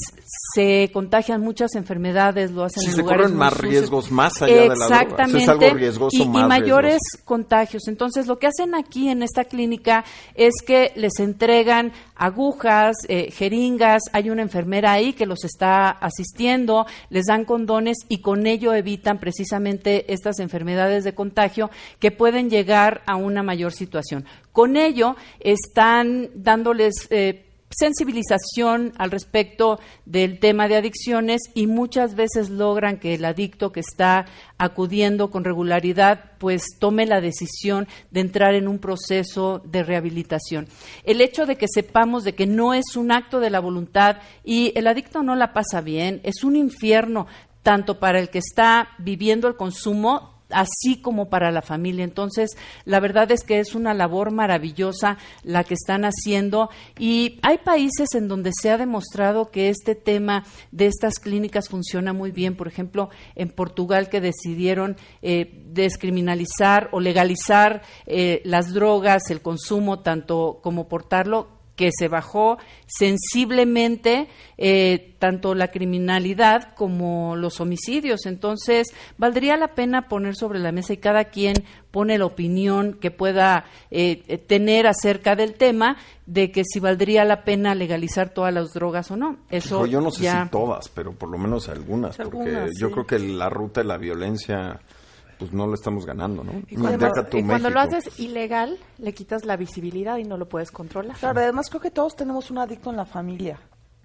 se contagian muchas enfermedades, lo hacen Sí, en se lugares corren más sucios. riesgos más allá de la droga. Exactamente. Si es algo riesgoso, y, mayores riesgoso. contagios. Entonces, lo que hacen aquí en esta clínica es que les entregan agujas, eh, jeringas, hay una enfermera ahí que los está asistiendo, les dan condones y con ello evitan precisamente estas enfermedades de contagio que pueden llegar a una mayor situación. Con ello están dándoles eh, sensibilización al respecto del tema de adicciones y muchas veces logran que el adicto que está acudiendo con regularidad pues tome la decisión de entrar en un proceso de rehabilitación. El hecho de que sepamos de que no es un acto de la voluntad y el adicto no la pasa bien, es un infierno tanto para el que está viviendo el consumo así como para la familia. Entonces, la verdad es que es una labor maravillosa la que están haciendo y hay países en donde se ha demostrado que este tema de estas clínicas funciona muy bien. Por ejemplo, en Portugal que decidieron eh, descriminalizar o legalizar eh, las drogas, el consumo, tanto como portarlo que se bajó sensiblemente eh, tanto la criminalidad como los homicidios. Entonces, valdría la pena poner sobre la mesa y cada quien pone la opinión que pueda eh, eh, tener acerca del tema de que si valdría la pena legalizar todas las drogas o no. Eso yo no sé ya- si todas, pero por lo menos algunas, porque Algunas, yo creo que la ruta de la violencia, pues no la estamos ganando, ¿no? Y cuando, deja y cuando lo haces ilegal, le quitas la visibilidad y no lo puedes controlar. Claro, además creo que todos tenemos un adicto en la familia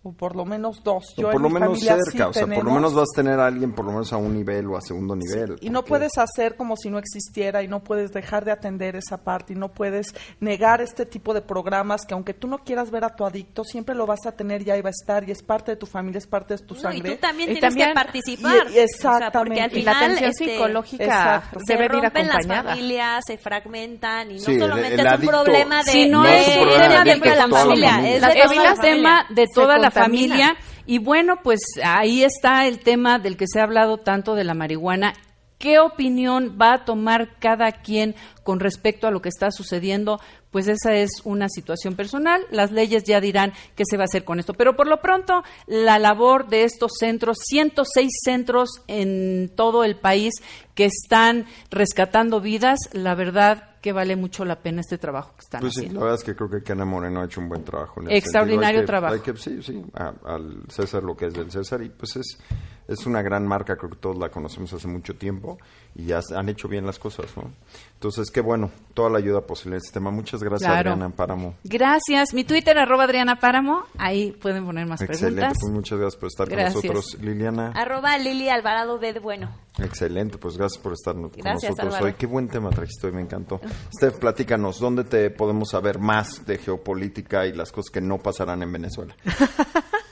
o por lo menos dos. O Yo por en lo mi menos familia sí cerca, o sea, por lo tenemos. menos vas a tener a alguien por lo menos a un nivel o a segundo nivel. Y no porque- puedes hacer como si no existiera y no puedes dejar de atender esa parte y no puedes negar este tipo de programas que aunque tú no quieras ver a tu adicto, siempre lo vas a tener y ahí va a estar y es parte de tu familia, es parte de tu No, y sangre. tú también Y tienes también- que participar. y- O sea, porque exactamente. al Y Y la final, atención este, psicológica exacto. se debe ir rompen las acompañada. familias, se fragmentan y no Sí, el- solamente el es un adicto- problema de, Sí, no de- es un problema de de la familia, es de la tema de toda la. Familia y bueno, pues ahí está el tema del que se ha hablado tanto de la marihuana. ¿Qué opinión va a tomar cada quien con respecto a lo que está sucediendo? Pues esa es una situación personal. Las leyes ya dirán qué se va a hacer con esto. Pero por lo pronto, la labor de estos centros, 106 centros en todo el país que están rescatando vidas, la verdad que vale mucho la pena este trabajo que están Pues sí, haciendo. la verdad es que creo que Kena Moreno ha hecho un buen trabajo. En Extraordinario. Hay que- trabajo. hay que- sí, sí, a- al César lo que es del César y pues es, es una gran marca, creo que todos la conocemos hace mucho tiempo y ya han hecho bien las cosas, ¿no? Entonces, qué bueno, toda la ayuda posible en este tema. Muchas gracias, Claro. Adriana Páramo. Gracias. Mi Twitter, arroba Adriana Páramo. Ahí pueden poner más Excelente, preguntas. pues muchas gracias por estar Gracias. con nosotros, Liliana. Arroba Lili Alvarado de bueno. Excelente, pues gracias por estar no- con Gracias, nosotros Álvaro. hoy. Qué buen tema trajiste hoy, me encantó. Steph, platícanos, ¿dónde te podemos saber más de geopolítica y las cosas que no pasarán en Venezuela?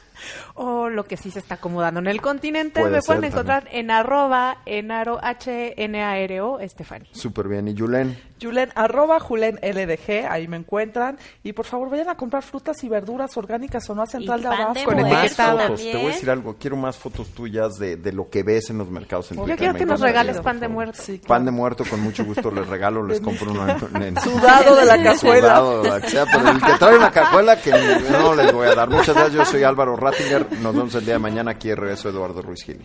O lo que sí se está acomodando en el continente. Puede me pueden encontrar en arroba enaro, H-N-A-R-O, Estefani. Súper bien. ¿Y Julen? Julen, arroba Julen LDG, ahí me encuentran. Y por favor vayan a comprar frutas y verduras orgánicas o no a Central Y de Abasto. Con más fotos. Te voy a decir algo. Quiero más fotos tuyas de, de lo que ves en los mercados en Yo Twitter. quiero Me que nos regales pan de muerto. Sí, claro. Pan de muerto, con mucho gusto les regalo, les compro uno en, Sudado de la cazuela. Sudado de la que sea, pero el que trae una cajuela que no les voy a dar. Muchas gracias, yo soy Álvaro Rattinger. Nos vemos el día de mañana aquí regreso Eduardo Ruiz Gil.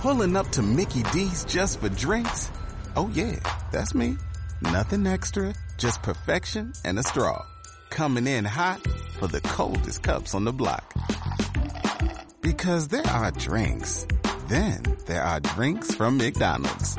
Pulling up to Mickey D's just for drinks? Oh, yeah, that's me. Nothing extra, just perfection and a straw. Coming in hot for the coldest cups on the block. Because there are drinks, then there are drinks from McDonald's.